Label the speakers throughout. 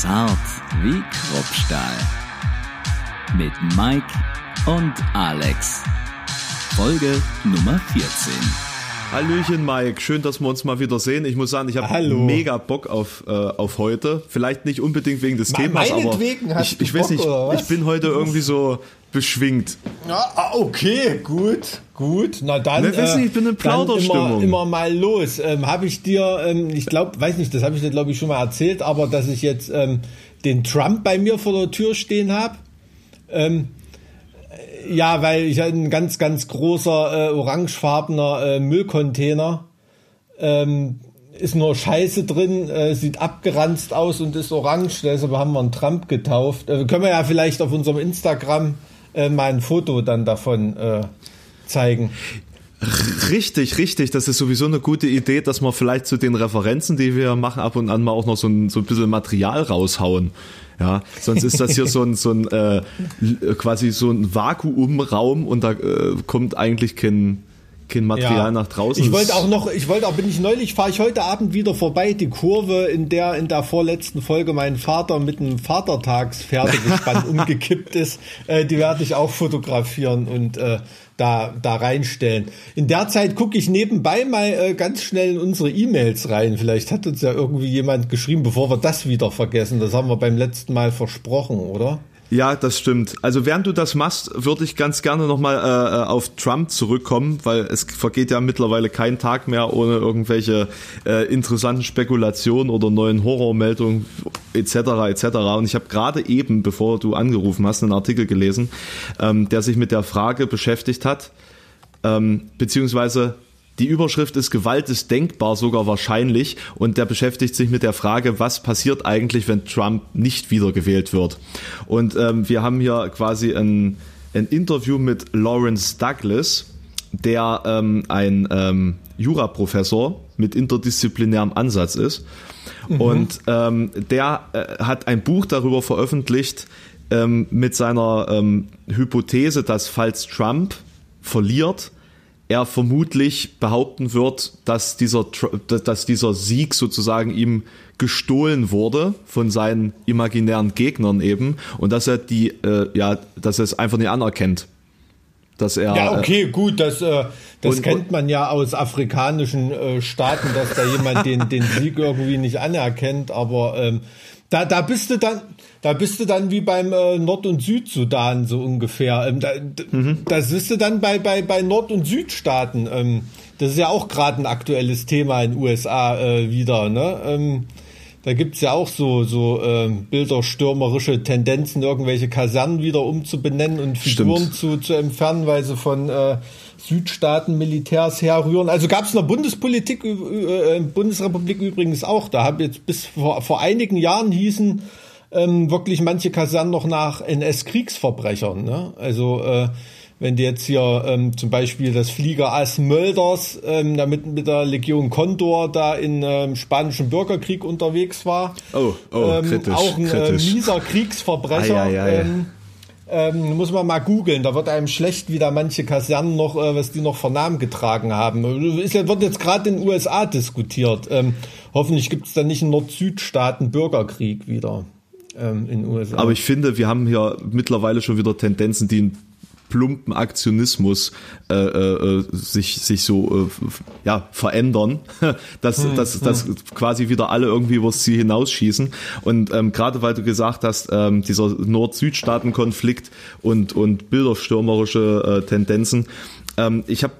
Speaker 1: Zart wie Kruppstahl. Mit Mike und Alex. Folge Nummer 14.
Speaker 2: Hallöchen Mike, schön, dass wir uns mal wieder sehen. Ich muss sagen, ich habe mega Bock auf, äh, auf heute. Vielleicht nicht unbedingt wegen des
Speaker 3: Me-
Speaker 2: Themas, aber
Speaker 3: meinetwegen hast
Speaker 2: ich, ich
Speaker 3: du
Speaker 2: weiß
Speaker 3: Bock,
Speaker 2: nicht, ich bin heute irgendwie so beschwingt.
Speaker 3: Ja, ah, okay, gut, gut. Na dann.
Speaker 2: Ne, weiß nicht, ich bin in
Speaker 3: immer,
Speaker 2: Plauderstimmung.
Speaker 3: immer mal los. Ähm, habe ich dir, ähm, ich glaube, weiß nicht, das habe ich dir glaube ich schon mal erzählt, aber dass ich jetzt ähm, den Trump bei mir vor der Tür stehen habe. Ähm, äh, ja, weil ich ein ganz, ganz großer äh, orangefarbener äh, Müllcontainer ähm, ist nur Scheiße drin, äh, sieht abgeranzt aus und ist orange, deshalb haben wir einen Trump getauft. Äh, können wir ja vielleicht auf unserem Instagram äh, mal ein Foto dann davon äh, zeigen.
Speaker 2: Richtig, richtig. Das ist sowieso eine gute Idee, dass wir vielleicht zu den Referenzen, die wir machen, ab und an mal auch noch so ein, so ein bisschen Material raushauen. Ja, sonst ist das hier so ein, so ein äh, quasi so ein Vakuumraum und da äh, kommt eigentlich kein, kein Material nach draußen.
Speaker 3: Ich wollte auch noch, ich wollte auch, bin ich neulich, fahre ich heute Abend wieder vorbei, die Kurve, in der in der vorletzten Folge mein Vater mit einem Vatertagspferdegespann umgekippt ist, äh, die werde ich auch fotografieren und äh, da, da reinstellen. In der Zeit gucke ich nebenbei mal äh, ganz schnell in unsere E-Mails rein. Vielleicht hat uns ja irgendwie jemand geschrieben, bevor wir das wieder vergessen. Das haben wir beim letzten Mal versprochen, oder?
Speaker 2: Ja, das stimmt. Also während du das machst, würde ich ganz gerne nochmal äh, auf Trump zurückkommen, weil es vergeht ja mittlerweile kein Tag mehr ohne irgendwelche äh, interessanten Spekulationen oder neuen Horrormeldungen etc. etc. Und ich habe gerade eben, bevor du angerufen hast, einen Artikel gelesen, ähm, der sich mit der Frage beschäftigt hat, ähm, beziehungsweise die Überschrift ist Gewalt ist denkbar, sogar wahrscheinlich. Und der beschäftigt sich mit der Frage, was passiert eigentlich, wenn Trump nicht wiedergewählt wird. Und ähm, wir haben hier quasi ein, ein Interview mit Lawrence Douglas, der ähm, ein ähm, Juraprofessor mit interdisziplinärem Ansatz ist. Und ähm, der äh, hat ein Buch darüber veröffentlicht ähm, mit seiner ähm, Hypothese, dass falls Trump verliert, er vermutlich behaupten wird, dass dieser, dass dieser Sieg sozusagen ihm gestohlen wurde von seinen imaginären Gegnern eben und dass er die, äh, ja, dass er es einfach nicht anerkennt. Dass er,
Speaker 3: Ja, okay, gut, das, äh, das
Speaker 2: und-
Speaker 3: kennt man ja aus afrikanischen äh, Staaten, dass da jemand den, den Sieg irgendwie nicht anerkennt, aber ähm, da, da bist du dann, da bist du dann wie beim äh, Nord- und Südsudan so ungefähr. Ähm, da, d- Das bist du dann bei, bei, bei Nord- und Südstaaten. Ähm, das ist ja auch gerade ein aktuelles Thema in den USA äh, wieder, ne? Ähm, da gibt's ja auch so, so ähm, bilderstürmerische Tendenzen, irgendwelche Kasernen wieder umzubenennen und Figuren
Speaker 2: Stimmt.
Speaker 3: zu, zu entfernen, weil sie von äh, Südstaaten Militärs herrühren. Also gab es in der Bundespolitik, ü- äh, Bundesrepublik übrigens auch. Da haben jetzt bis vor, vor einigen Jahren hießen ähm, wirklich manche Kasernen noch nach NS-Kriegsverbrechern. Ne? Also äh, wenn du jetzt hier ähm, zum Beispiel das Fliegerass Mölders ähm, damit mit der Legion Condor da in ähm, spanischen Bürgerkrieg unterwegs war.
Speaker 2: Oh, oh,
Speaker 3: ähm,
Speaker 2: kritisch,
Speaker 3: Auch ein
Speaker 2: kritisch.
Speaker 3: Äh, mieser Kriegsverbrecher.
Speaker 2: Ei, ei, ei.
Speaker 3: Ähm, ähm, muss man mal googeln, da wird einem schlecht, wie da manche Kasernen noch, äh, was die noch für Namen getragen haben. Ist, wird jetzt gerade in den USA diskutiert. Ähm, hoffentlich gibt es da nicht einen Nord-Süd-Staaten Bürgerkrieg wieder ähm, in den USA.
Speaker 2: Aber ich finde, wir haben hier mittlerweile schon wieder Tendenzen, die einen plumpen Aktionismus äh, äh, sich sich so äh, ja verändern, dass, dass, dass quasi wieder alle irgendwie übers Ziel hinausschießen. Und ähm, gerade weil du gesagt hast, ähm, dieser Nord-Süd-Staaten-Konflikt und und bilderstürmerische äh, Tendenzen, ähm, ich habe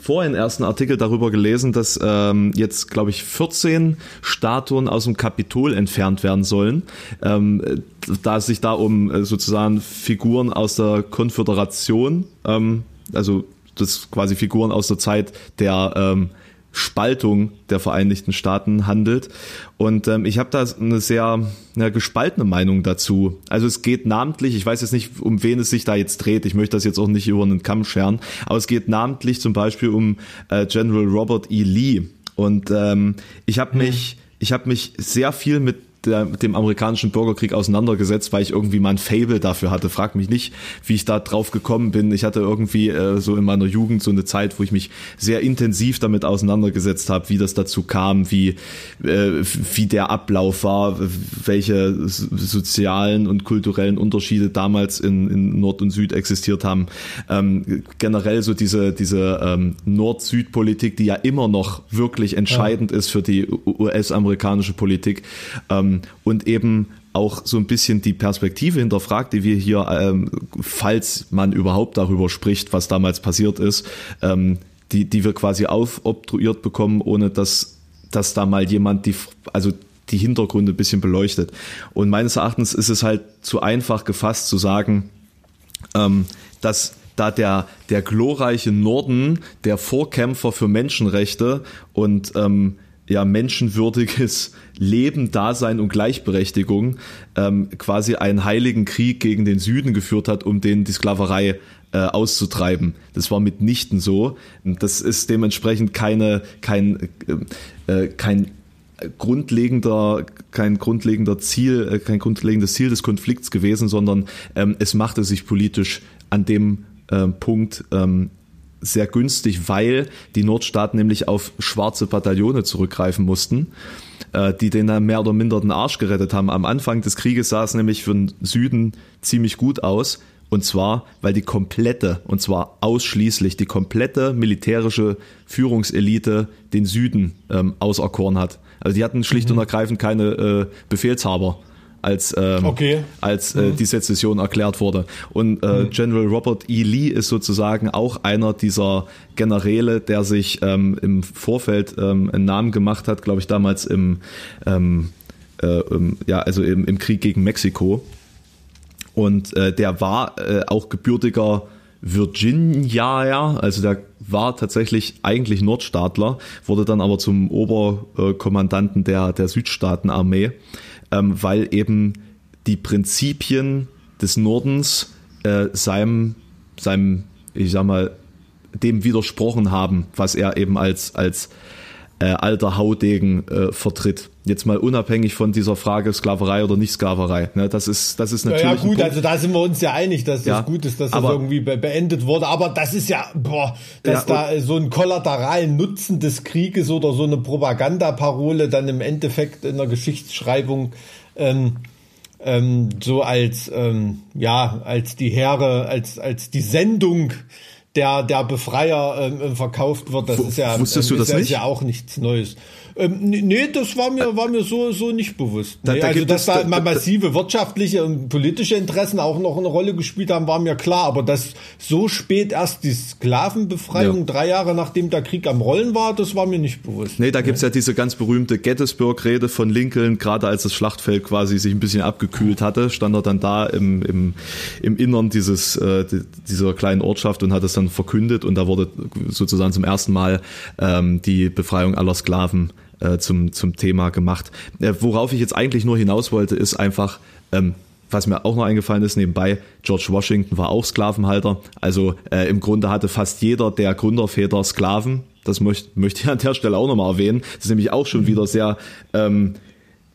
Speaker 2: vorhin erst einen Artikel darüber gelesen, dass ähm, jetzt, glaube ich, 14 Statuen aus dem Kapitol entfernt werden sollen, ähm, äh, da es sich da um äh, sozusagen Figuren aus der Konföderation, ähm, also das quasi Figuren aus der Zeit der ähm, Spaltung der Vereinigten Staaten handelt. Und ähm, ich habe da eine sehr eine gespaltene Meinung dazu. Also es geht namentlich, ich weiß jetzt nicht, um wen es sich da jetzt dreht, ich möchte das jetzt auch nicht über einen Kamm scheren, aber es geht namentlich zum Beispiel um äh, General Robert E. Lee. Und ähm, ich habe mich, ich habe mich sehr viel mit der, dem amerikanischen Bürgerkrieg auseinandergesetzt, weil ich irgendwie mal ein Fable dafür hatte. Frag mich nicht, wie ich da drauf gekommen bin. Ich hatte irgendwie äh, so in meiner Jugend so eine Zeit, wo ich mich sehr intensiv damit auseinandergesetzt habe, wie das dazu kam, wie, äh, wie der Ablauf war, welche sozialen und kulturellen Unterschiede damals in, in Nord und Süd existiert haben. Ähm, generell so diese, diese ähm, Nord-Süd-Politik, die ja immer noch wirklich entscheidend ja. ist für die US-amerikanische Politik. Ähm, ähm, und eben auch so ein bisschen die Perspektive hinterfragt, die wir hier, ähm, falls man überhaupt darüber spricht, was damals passiert ist, ähm, die, die wir quasi aufobtruiert bekommen, ohne dass, dass da mal jemand die, also die Hintergründe ein bisschen beleuchtet. Und meines Erachtens ist es halt zu einfach gefasst zu sagen, ähm, dass da der, der glorreiche Norden, der Vorkämpfer für Menschenrechte und ähm, ja menschenwürdiges Leben, Dasein und Gleichberechtigung ähm, quasi einen heiligen Krieg gegen den Süden geführt hat, um den die Sklaverei äh, auszutreiben. Das war mitnichten so. Das ist dementsprechend keine kein äh, äh kein grundlegender kein grundlegender Ziel äh, kein grundlegendes Ziel des Konflikts gewesen, sondern ähm, es machte sich politisch an dem äh, Punkt ähm, sehr günstig, weil die Nordstaaten nämlich auf schwarze Bataillone zurückgreifen mussten, äh, die denen mehr oder minder den Arsch gerettet haben. Am Anfang des Krieges sah es nämlich für den Süden ziemlich gut aus. Und zwar, weil die komplette, und zwar ausschließlich die komplette militärische Führungselite den Süden ähm, auserkoren hat. Also die hatten schlicht mhm. und ergreifend keine äh, Befehlshaber als, ähm, okay. als äh, mhm. die Sezession erklärt wurde. Und äh, mhm. General Robert E. Lee ist sozusagen auch einer dieser Generäle, der sich ähm, im Vorfeld ähm, einen Namen gemacht hat, glaube ich, damals im, ähm, äh, ja, also im, im Krieg gegen Mexiko. Und äh, der war äh, auch gebürtiger Virginia, also der war tatsächlich eigentlich Nordstaatler, wurde dann aber zum Oberkommandanten der, der Südstaatenarmee ähm, weil eben die Prinzipien des Nordens äh, seinem, seinem, ich sag mal, dem widersprochen haben, was er eben als, als äh, alter Haudegen äh, vertritt. Jetzt mal unabhängig von dieser Frage Sklaverei oder nicht Sklaverei. Ne, das ist, das ist natürlich. Ja,
Speaker 3: ja gut, also da sind wir uns ja einig, dass das ja, gut ist, dass das irgendwie be beendet wurde. Aber das ist ja, boah, dass ja, da so ein kollateralen Nutzen des Krieges oder so eine Propagandaparole dann im Endeffekt in der Geschichtsschreibung ähm, ähm, so als ähm, ja als die Heere, als als die Sendung der, der Befreier ähm, verkauft wird. Das w ist ja,
Speaker 2: wusstest du das
Speaker 3: ja,
Speaker 2: nicht?
Speaker 3: ist ja auch nichts Neues. Ähm, nee, das war mir, war mir so, so nicht bewusst. Da, nee, da also, dass da, da massive wirtschaftliche und politische Interessen auch noch eine Rolle gespielt haben, war mir klar. Aber dass so spät erst die Sklavenbefreiung, ja. drei Jahre nachdem der Krieg am Rollen war, das war mir nicht bewusst.
Speaker 2: Nee, da gibt's ja diese ganz berühmte Gettysburg-Rede von Lincoln, gerade als das Schlachtfeld quasi sich ein bisschen abgekühlt hatte, stand er dann da im, im, im Innern dieses, äh, dieser kleinen Ortschaft und hat es dann verkündet und da wurde sozusagen zum ersten Mal ähm, die Befreiung aller Sklaven äh, zum, zum Thema gemacht. Äh, worauf ich jetzt eigentlich nur hinaus wollte, ist einfach, ähm, was mir auch noch eingefallen ist, nebenbei, George Washington war auch Sklavenhalter. Also äh, im Grunde hatte fast jeder der Gründerväter Sklaven. Das möchte, möchte ich an der Stelle auch nochmal erwähnen. Das ist nämlich auch schon wieder sehr ähm,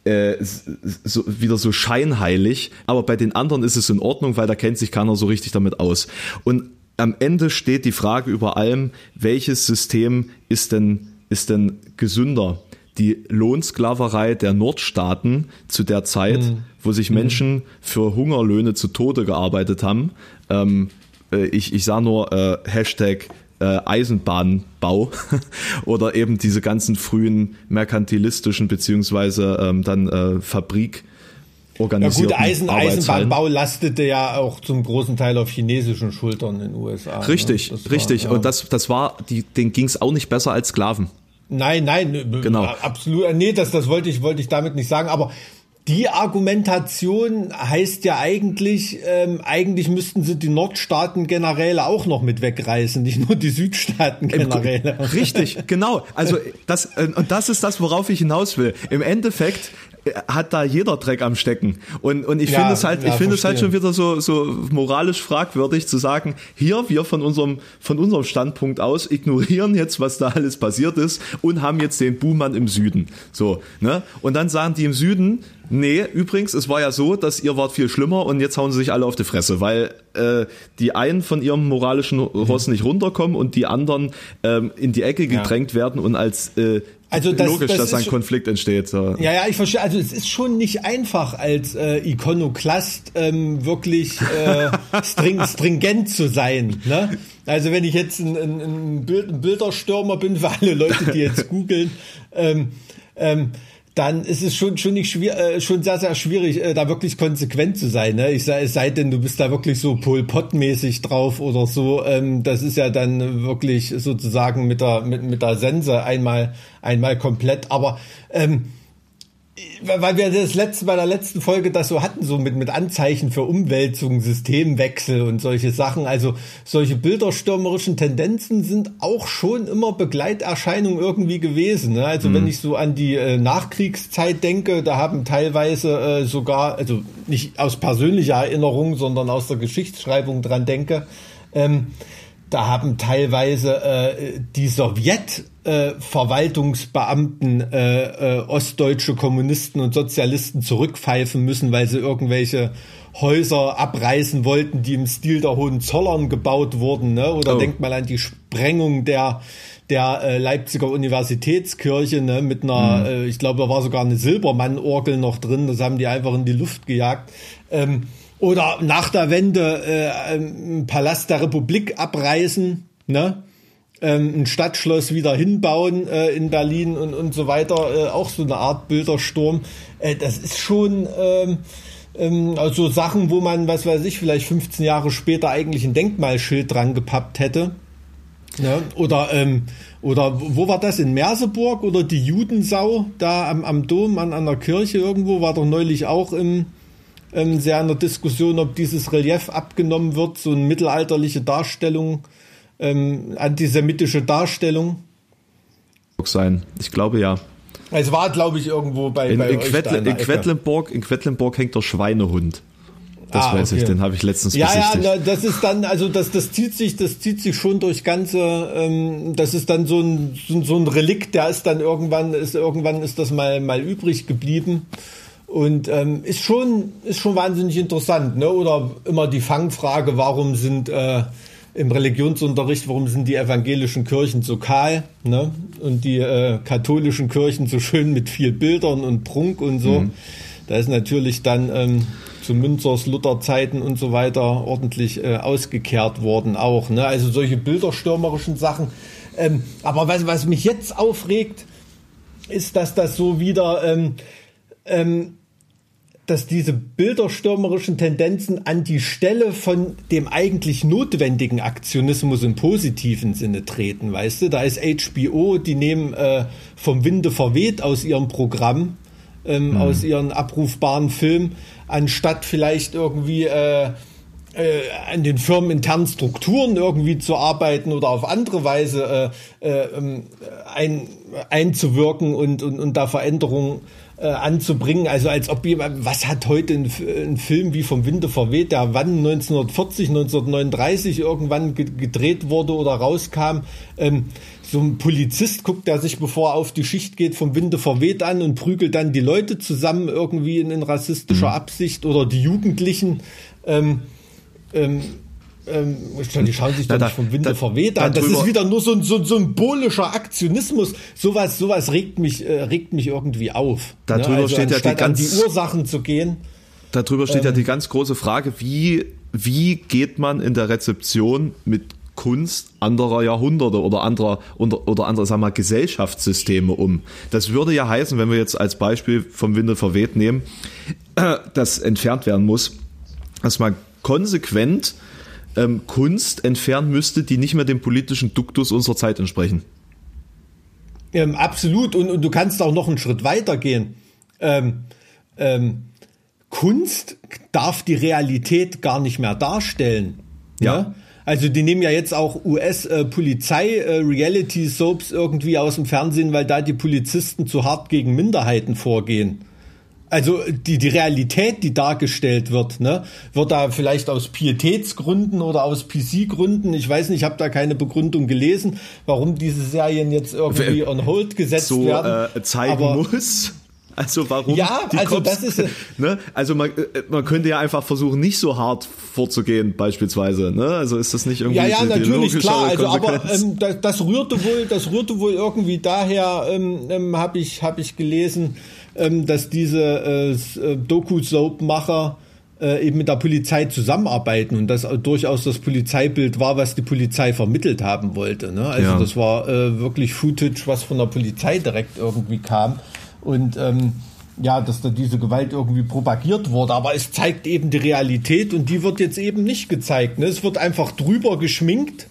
Speaker 2: äh, so, wieder so scheinheilig. Aber bei den anderen ist es in Ordnung, weil da kennt sich keiner so richtig damit aus. Und am Ende steht die Frage über allem, welches System ist denn, ist denn gesünder? Die Lohnsklaverei der Nordstaaten zu der Zeit, mhm. wo sich mhm. Menschen für Hungerlöhne zu Tode gearbeitet haben. Ähm, äh, ich, ich sah nur äh, Hashtag äh, Eisenbahnbau oder eben diese ganzen frühen merkantilistischen beziehungsweise ähm, dann äh, Fabrik
Speaker 3: Ja gut, Eisen, Eisenbahnbau lastete ja auch zum großen Teil auf chinesischen Schultern in den USA.
Speaker 2: Richtig, ne? richtig. War, ja. Und das, das war, die, denen ging es auch nicht besser als Sklaven.
Speaker 3: Nein, nein, genau. absolut. Nee, das, das wollte ich, wollte ich damit nicht sagen. Aber die Argumentation heißt ja eigentlich, ähm, eigentlich müssten sie die Nordstaaten Generäle auch noch mit wegreißen, nicht nur die Südstaaten Generäle.
Speaker 2: Richtig, genau. Also das äh, und das ist das, worauf ich hinaus will. Im Endeffekt hat da jeder Dreck am Stecken. Und, und ich ja, finde es halt, ja, ich finde es halt schon wieder so, so moralisch fragwürdig zu sagen, hier, wir von unserem, von unserem Standpunkt aus ignorieren jetzt, was da alles passiert ist und haben jetzt den Buhmann im Süden. So, ne? Und dann sagen die im Süden, Nee, übrigens, es war ja so, dass ihr wart viel schlimmer und jetzt hauen sie sich alle auf die Fresse, weil äh, die einen von ihrem moralischen Ross nicht runterkommen und die anderen ähm, in die Ecke gedrängt ja. werden und als äh, also das, logisch, das dass ein Konflikt entsteht. So.
Speaker 3: Ja, ja, ich verstehe. Also es ist schon nicht einfach als äh, Ikonoklast ähm, wirklich äh, string, stringent zu sein. Ne? Also wenn ich jetzt ein, ein, ein, Bild, ein Bilderstürmer bin für alle Leute, die jetzt googeln. Ähm, ähm, dann ist es schon schon nicht schwer, äh, schon sehr sehr schwierig, äh, da wirklich konsequent zu sein. Ne? Ich sei, es sei denn, du bist da wirklich so Pol Pot mäßig drauf oder so. Ähm, das ist ja dann wirklich sozusagen mit der mit mit der Sense einmal einmal komplett. Aber ähm, weil wir das letzte bei der letzten Folge das so hatten, so mit, mit Anzeichen für Umwälzungen, Systemwechsel und solche Sachen. Also solche bilderstürmerischen Tendenzen sind auch schon immer Begleiterscheinungen irgendwie gewesen. Ne? Also mhm. wenn ich so an die äh, Nachkriegszeit denke, da haben teilweise äh, sogar, also nicht aus persönlicher Erinnerung, sondern aus der Geschichtsschreibung dran denke, ähm, da haben teilweise äh, die Sowjet-Verwaltungsbeamten äh, äh, ostdeutsche Kommunisten und Sozialisten zurückpfeifen müssen, weil sie irgendwelche Häuser abreißen wollten, die im Stil der Hohenzollern gebaut wurden. Ne? Oder oh. denkt mal an die Sprengung der der äh, Leipziger Universitätskirche ne, mit einer, mhm. äh, ich glaube, da war sogar eine Silbermann-Orgel noch drin. Das haben die einfach in die Luft gejagt. Ähm, oder nach der Wende äh, ein Palast der Republik abreißen, ne? Ähm, ein Stadtschloss wieder hinbauen äh, in Berlin und, und so weiter. Äh, auch so eine Art Bildersturm. Äh, das ist schon ähm, ähm, also Sachen, wo man, was weiß ich, vielleicht 15 Jahre später eigentlich ein Denkmalschild dran gepappt hätte. Ja, oder ähm, oder wo war das in Merseburg oder die Judensau da am, am Dom an, an der Kirche irgendwo war doch neulich auch im ähm, sehr in der Diskussion, ob dieses Relief abgenommen wird, so eine mittelalterliche Darstellung, ähm, antisemitische Darstellung.
Speaker 2: Sein, ich glaube ja.
Speaker 3: Es war, glaube ich, irgendwo bei,
Speaker 2: in,
Speaker 3: bei
Speaker 2: in, Quedl in, Quedlinburg, in Quedlinburg hängt der Schweinehund. Das ah, weiß okay. ich, den habe ich letztens
Speaker 3: Ja, besichtigt. ja, das ist dann, also das, das zieht sich, das zieht sich schon durch ganze, ähm, das ist dann so ein, so, so ein Relikt, der ist dann irgendwann, ist irgendwann ist das mal, mal übrig geblieben. Und ähm, ist schon ist schon wahnsinnig interessant, ne? Oder immer die Fangfrage, warum sind äh, im Religionsunterricht, warum sind die evangelischen Kirchen so kahl, ne? Und die äh, katholischen Kirchen so schön mit viel Bildern und Prunk und so. Mhm. Da ist natürlich dann ähm, zu Münzers Lutherzeiten und so weiter ordentlich äh, ausgekehrt worden auch. Ne? Also solche bilderstürmerischen Sachen. Ähm, aber was, was mich jetzt aufregt, ist, dass das so wieder ähm, ähm, dass diese bilderstürmerischen Tendenzen an die Stelle von dem eigentlich notwendigen Aktionismus im positiven Sinne treten, weißt du? Da ist HBO, die nehmen äh, vom Winde verweht aus ihrem Programm, ähm, mhm. aus ihren abrufbaren Film, anstatt vielleicht irgendwie äh, äh, an den firmeninternen Strukturen irgendwie zu arbeiten oder auf andere Weise äh, äh, ähm, ein, einzuwirken und, und, und da Veränderungen äh, anzubringen. Also als ob jemand, was hat heute ein, ein, Film wie vom Winde verweht, der wann 1940, 1939 irgendwann gedreht wurde oder rauskam. Ähm, so ein Polizist guckt er sich, bevor er auf die Schicht geht, vom Winde verweht an und prügelt dann die Leute zusammen irgendwie in, in rassistischer mhm. Absicht oder die Jugendlichen. Ähm, ähm, ähm, die schauen sich doch nicht vom Winde da, verweht an. Das ist wieder nur so ein, so ein symbolischer Aktionismus. Sowas, sowas regt mich, äh, regt mich irgendwie auf.
Speaker 2: Darüber ne? also steht ja die ganz,
Speaker 3: die Ursachen zu gehen.
Speaker 2: Darüber steht ähm, ja die ganz große Frage, wie, wie geht man in der Rezeption mit Kunst anderer Jahrhunderte oder anderer oder, oder anderer sagen wir, Gesellschaftssysteme um. Das würde ja heißen, wenn wir jetzt als Beispiel vom Winde verweht nehmen, äh, das entfernt werden muss, dass man konsequent ähm, Kunst entfernen müsste, die nicht mehr dem politischen Duktus unserer Zeit entsprechen.
Speaker 3: Ähm, absolut. Und, und, du kannst auch noch einen Schritt weiter gehen. Ähm, ähm, Kunst darf die Realität gar nicht mehr darstellen. Ja. ja? Also die nehmen ja jetzt auch US-Polizei-Reality-Soaps äh, irgendwie aus dem Fernsehen, weil da die Polizisten zu hart gegen Minderheiten vorgehen. Also die, die Realität, die dargestellt wird, ne, wird da vielleicht aus Pietätsgründen oder aus PC-Gründen, ich weiß nicht, ich habe da keine Begründung gelesen, warum diese Serien jetzt irgendwie on hold gesetzt
Speaker 2: so,
Speaker 3: werden.
Speaker 2: Äh, zeigen
Speaker 3: aber,
Speaker 2: muss. Also warum?
Speaker 3: Ja,
Speaker 2: die
Speaker 3: also
Speaker 2: Cops,
Speaker 3: das ist
Speaker 2: ne? Also man, äh, man könnte ja einfach versuchen, nicht so hart vorzugehen, beispielsweise. Ne? Also ist das nicht irgendwie
Speaker 3: ja, ja,
Speaker 2: die
Speaker 3: natürlich klar. Also aber ähm, das, das rührte wohl, das rührte wohl irgendwie daher, ähm, ähm, habe ich, habe ich gelesen, ähm, dass diese äh, äh, Doku-Soap-Macher äh, eben mit der Polizei zusammenarbeiten und das durchaus das Polizeibild war, was die Polizei vermittelt haben wollte. Ne? Also
Speaker 2: Ja.
Speaker 3: das war äh, wirklich Footage, was von der Polizei direkt irgendwie kam und ähm, ja, dass da diese Gewalt irgendwie propagiert wurde, aber es zeigt eben die Realität und die wird jetzt eben nicht gezeigt. Ne? Es wird einfach drüber geschminkt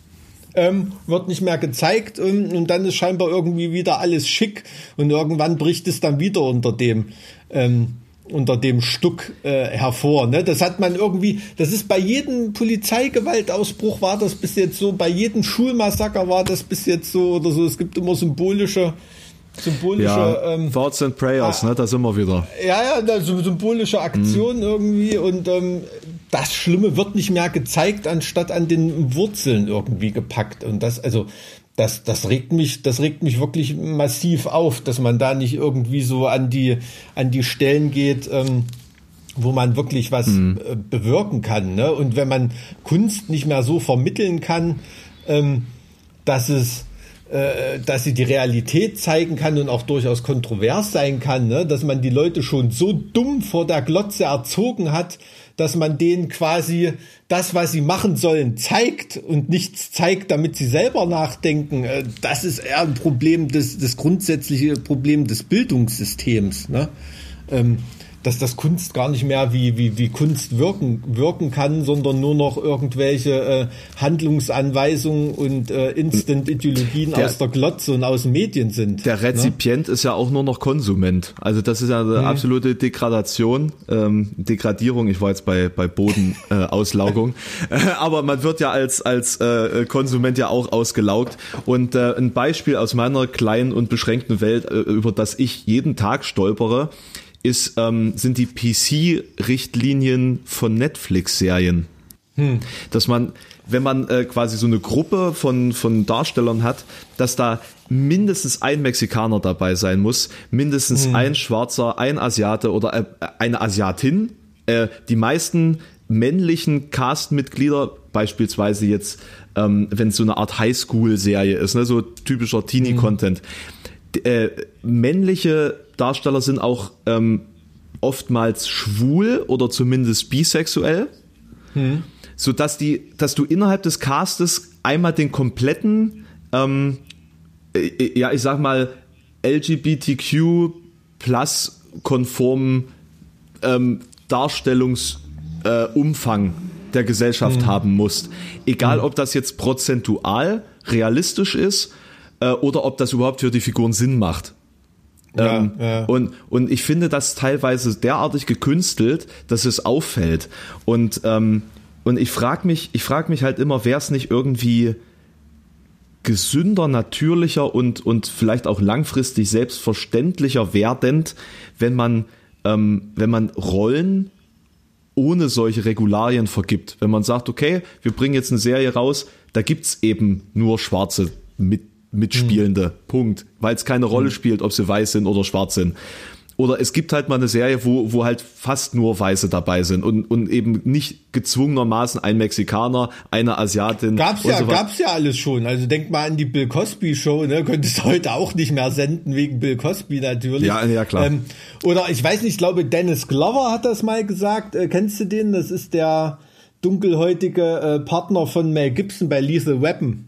Speaker 3: ähm, wird nicht mehr gezeigt ähm, und dann ist scheinbar irgendwie wieder alles schick und irgendwann bricht es dann wieder unter dem ähm, unter dem Stuck äh, hervor. Ne? Das hat man irgendwie, das ist bei jedem Polizeigewaltausbruch war das bis jetzt so, bei jedem Schulmassaker war das bis jetzt so oder so. Es gibt immer symbolische symbolische
Speaker 2: ja,
Speaker 3: ähm,
Speaker 2: Thoughts and Prayers,
Speaker 3: ah,
Speaker 2: ne? Da sind wir wieder.
Speaker 3: ja, ja, da- so symbolische Aktion irgendwie und ähm, das Schlimme wird nicht mehr gezeigt, anstatt an den Wurzeln irgendwie gepackt. Und das, also, das, das regt mich, das regt mich wirklich massiv auf, dass man da nicht irgendwie so an die, an die Stellen geht, ähm, wo man wirklich was äh, bewirken kann. Ne? Und wenn man Kunst nicht mehr so vermitteln kann, ähm, dass es äh, dass sie die Realität zeigen kann und auch durchaus kontrovers sein kann, ne? dass man die Leute schon so dumm vor der Glotze erzogen hat, dass man denen quasi das, was sie machen sollen, zeigt und nichts zeigt, damit sie selber nachdenken. Äh, Das ist eher ein Problem, des, das grundsätzliche Problem des Bildungssystems. Ne? Ähm, dass das Kunst gar nicht mehr wie, wie, wie Kunst wirken, wirken kann, sondern nur noch irgendwelche äh, Handlungsanweisungen und äh, Instant-Ideologien aus der Glotze und aus den Medien sind.
Speaker 2: Der
Speaker 3: ne?
Speaker 2: Rezipient ist ja auch nur noch Konsument. Also das ist ja eine
Speaker 3: Mhm.
Speaker 2: absolute Degradation, ähm, Degradierung. Ich war jetzt bei bei Bodenauslaugung, äh, Auslaugung. Äh, aber man wird ja als als äh, Konsument ja auch ausgelaugt. Und äh, ein Beispiel aus meiner kleinen und beschränkten Welt, äh, über das ich jeden Tag stolpere, ist ähm, sind die PC-Richtlinien von Netflix-Serien dass man, wenn man äh, quasi so eine Gruppe von, von Darstellern hat, dass da mindestens ein Mexikaner dabei sein muss, mindestens ein Schwarzer, ein Asiate oder äh, eine Asiatin. Äh, die meisten männlichen Castmitglieder, beispielsweise jetzt, ähm, wenn es so eine Art Highschool-Serie ist, ne, so typischer Teenie-Content. D- Äh, männliche Darsteller sind auch ähm, oftmals schwul oder zumindest bisexuell so dass die, dass du innerhalb des Castes einmal den kompletten, ähm, äh, ja, ich sag mal LGBTQ plus konformen ähm, Darstellungsumfang äh, der Gesellschaft haben musst. Egal, ob das jetzt prozentual realistisch ist äh, oder ob das überhaupt für die Figuren Sinn macht.
Speaker 3: Ja,
Speaker 2: Ähm,
Speaker 3: ja.
Speaker 2: Und, und ich finde das teilweise derartig gekünstelt, dass es auffällt. Und, ähm, und ich frage mich, ich frage mich halt immer, wäre es nicht irgendwie gesünder, natürlicher und, und vielleicht auch langfristig selbstverständlicher werdend, wenn man, ähm, wenn man Rollen ohne solche Regularien vergibt. Wenn man sagt, okay, wir bringen jetzt eine Serie raus, da gibt's eben nur schwarze mit, Mitspielende. Punkt. Weil es keine Rolle spielt, ob sie weiß sind oder schwarz sind. Oder es gibt halt mal eine Serie, wo, wo halt fast nur Weiße dabei sind und, und eben nicht gezwungenermaßen ein Mexikaner, eine Asiatin.
Speaker 3: Gab's ja,
Speaker 2: so
Speaker 3: gab's ja alles schon. Also denk mal an die Bill Cosby Show, ne? Könntest du heute auch nicht mehr senden wegen Bill Cosby natürlich.
Speaker 2: Ja, ja, klar.
Speaker 3: Ähm, oder ich weiß nicht, ich glaube Dennis Glover hat das mal gesagt. Äh, kennst du den? Das ist der dunkelhäutige äh, Partner von Mel Gibson bei Lethal Weapon.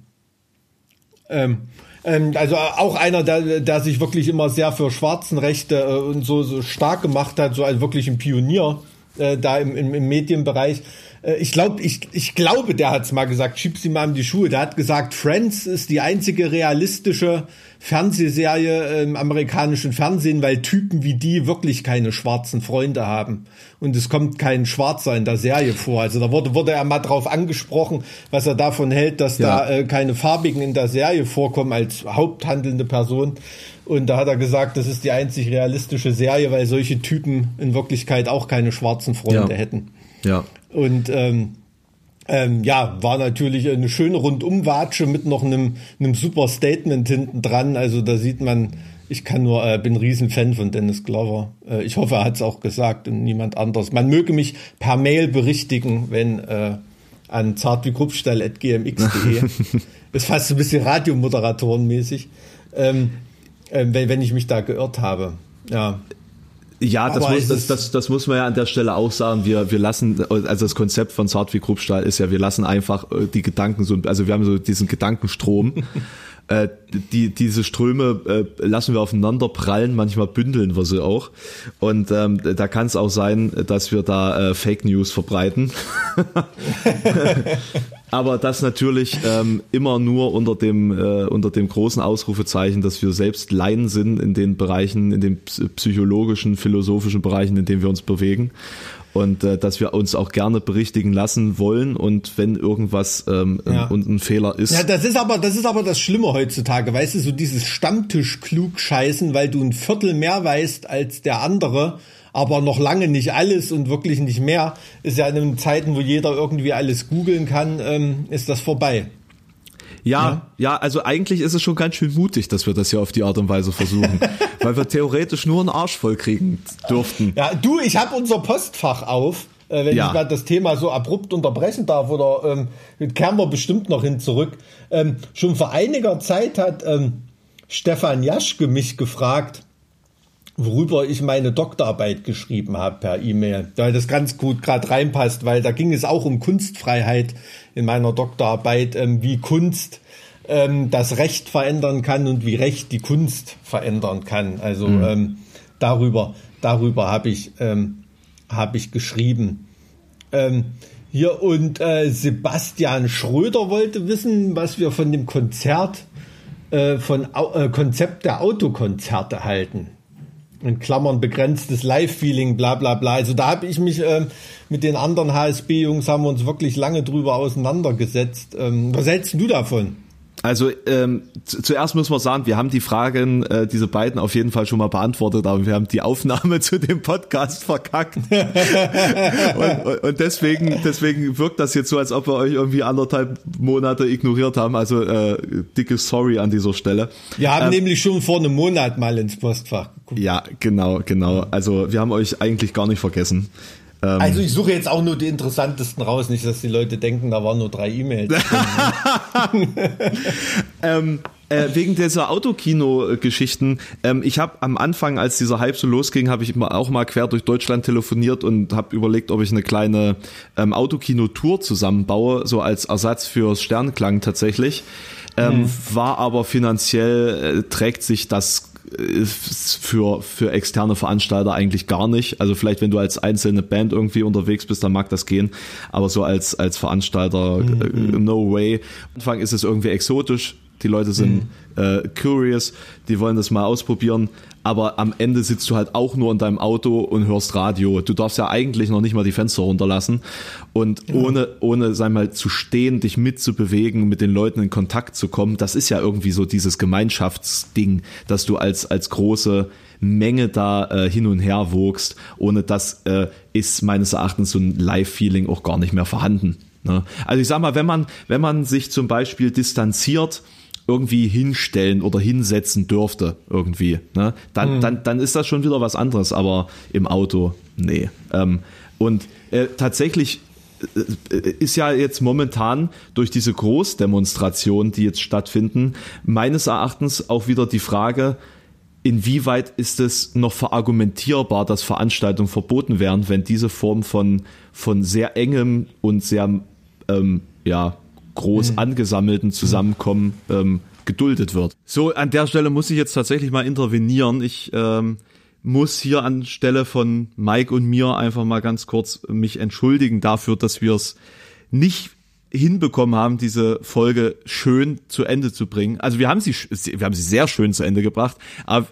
Speaker 3: Ähm, ähm, also auch einer, der, der sich wirklich immer sehr für Schwarzenrechte äh, und so, so stark gemacht hat, so als wirklich ein Pionier äh, da im, im, im Medienbereich. Äh, ich glaube, ich, ich glaube, der hat's mal gesagt, schieb sie mal in die Schuhe. Der hat gesagt, Friends ist die einzige realistische Fernsehserie im amerikanischen Fernsehen, weil Typen wie die wirklich keine schwarzen Freunde haben. Und es kommt kein Schwarzer in der Serie vor. Also da wurde, wurde er mal drauf angesprochen, was er davon hält, dass
Speaker 2: Ja.
Speaker 3: da äh, keine Farbigen in der Serie vorkommen als haupthandelnde Person. Und da hat er gesagt, das ist die einzig realistische Serie, weil solche Typen in Wirklichkeit auch keine schwarzen Freunde
Speaker 2: Ja.
Speaker 3: hätten.
Speaker 2: Ja.
Speaker 3: Und ähm, ähm, ja, war natürlich eine schöne Rundumwatsche mit noch einem, einem super Statement hinten dran. Also da sieht man, ich kann nur, äh, bin ein Riesenfan von Dennis Glover. Äh, ich hoffe, er hat es auch gesagt und niemand anders. Man möge mich per Mail berichtigen, wenn äh, an zartwiegruppstall.gmx.de ist fast ein bisschen Radiomoderatorenmäßig, ähm, äh, wenn, wenn ich mich da geirrt habe. Ja.
Speaker 2: Ja, das muss, das, das, das muss man ja an der Stelle auch sagen. Wir, wir lassen, also das Konzept von Zartwig Kruppstahl ist ja, wir lassen einfach äh, die Gedanken so, also wir haben so diesen Gedankenstrom äh, die, diese Ströme äh, lassen wir aufeinander prallen, manchmal bündeln wir sie auch. Und ähm, da kann es auch sein, dass wir da äh, Fake News verbreiten. Aber das natürlich ähm, immer nur unter dem, äh, unter dem großen Ausrufezeichen, dass wir selbst Laien sind in den Bereichen, in den psychologischen, philosophischen Bereichen, in denen wir uns bewegen und äh, dass wir uns auch gerne berichtigen lassen wollen und wenn irgendwas ähm, ja. und ein Fehler ist.
Speaker 3: Ja, das ist aber das ist aber das Schlimme heutzutage, weißt du, so dieses Stammtisch klug scheißen, weil du ein Viertel mehr weißt als der andere, aber noch lange nicht alles und wirklich nicht mehr, ist ja in den Zeiten, wo jeder irgendwie alles googeln kann, ähm, ist das vorbei.
Speaker 2: Ja, ja, ja, also eigentlich ist es schon ganz schön mutig, dass wir das ja auf die Art und Weise versuchen, weil wir theoretisch nur einen Arsch voll kriegen dürften.
Speaker 3: Ja, du, ich habe unser Postfach auf. Äh, wenn ja. ich mal das Thema so abrupt unterbrechen darf, oder ähm, kehren wir bestimmt noch hin zurück. Ähm, schon vor einiger Zeit hat ähm, Stefan Jaschke mich gefragt, worüber ich meine Doktorarbeit geschrieben habe per E-Mail, weil das ganz gut gerade reinpasst, weil da ging es auch um Kunstfreiheit in meiner Doktorarbeit, ähm, wie Kunst ähm, das Recht verändern kann und wie Recht die Kunst verändern kann. Also mhm. ähm, darüber, darüber habe ich, ähm, hab ich geschrieben. Ähm, hier und äh, Sebastian Schröder wollte wissen, was wir von dem Konzert, äh, von äh, Konzept der Autokonzerte halten in Klammern begrenztes Live-Feeling, bla bla bla. Also da habe ich mich ähm, mit den anderen HSB-Jungs haben wir uns wirklich lange drüber auseinandergesetzt. Ähm, was hältst du davon?
Speaker 2: Also ähm, zuerst muss man sagen, wir haben die Fragen äh, diese beiden auf jeden Fall schon mal beantwortet, aber wir haben die Aufnahme zu dem Podcast verkackt. und, und, deswegen, deswegen wirkt das jetzt so, als ob wir euch irgendwie anderthalb Monate ignoriert haben. Also äh, dicke Sorry an dieser Stelle.
Speaker 3: Wir haben ähm, nämlich schon vor einem Monat mal ins Postfach
Speaker 2: geguckt. Ja, genau, genau. Also wir haben euch eigentlich gar nicht vergessen.
Speaker 3: Ähm, also ich suche jetzt auch nur die interessantesten raus, nicht, dass die Leute denken, da waren nur drei E-Mails.
Speaker 2: ähm, äh, wegen dieser Autokino-Geschichten. Ähm, ich habe am Anfang, als dieser Hype so losging, habe ich auch mal quer durch Deutschland telefoniert und habe überlegt, ob ich eine kleine ähm, Autokino-Tour zusammenbaue, so als Ersatz fürs Sternklang tatsächlich. Ähm, mhm. War aber finanziell äh, trägt sich das für, für externe Veranstalter eigentlich gar nicht. Also vielleicht, wenn du als einzelne Band irgendwie unterwegs bist, dann mag das gehen. Aber so als, als Veranstalter, mhm. no way. Am Anfang ist es irgendwie exotisch. Die Leute sind mhm. äh, curious, die wollen das mal ausprobieren aber am Ende sitzt du halt auch nur in deinem Auto und hörst Radio. Du darfst ja eigentlich noch nicht mal die Fenster runterlassen und ja. ohne, ohne, sag mal, zu stehen, dich mitzubewegen, mit den Leuten in Kontakt zu kommen, das ist ja irgendwie so dieses Gemeinschaftsding, dass du als, als große Menge da äh, hin und her wogst. Ohne das äh, ist meines Erachtens so ein Live-Feeling auch gar nicht mehr vorhanden. Ne? Also ich sag mal, wenn man, wenn man sich zum Beispiel distanziert, irgendwie hinstellen oder hinsetzen dürfte irgendwie, ne? dann, mhm. dann, dann ist das schon wieder was anderes, aber im Auto, nee. Ähm, und äh, tatsächlich äh, ist ja jetzt momentan durch diese Großdemonstrationen, die jetzt stattfinden, meines Erachtens auch wieder die Frage, inwieweit ist es noch verargumentierbar, dass Veranstaltungen verboten werden, wenn diese Form von, von sehr engem und sehr ähm, ja, groß mhm. angesammelten Zusammenkommen ähm, geduldet wird. So, an der Stelle muss ich jetzt tatsächlich mal intervenieren. Ich ähm, muss hier anstelle von Mike und mir einfach mal ganz kurz mich entschuldigen dafür, dass wir es nicht hinbekommen haben, diese Folge schön zu Ende zu bringen. Also wir haben sie, wir haben sie sehr schön zu Ende gebracht, aber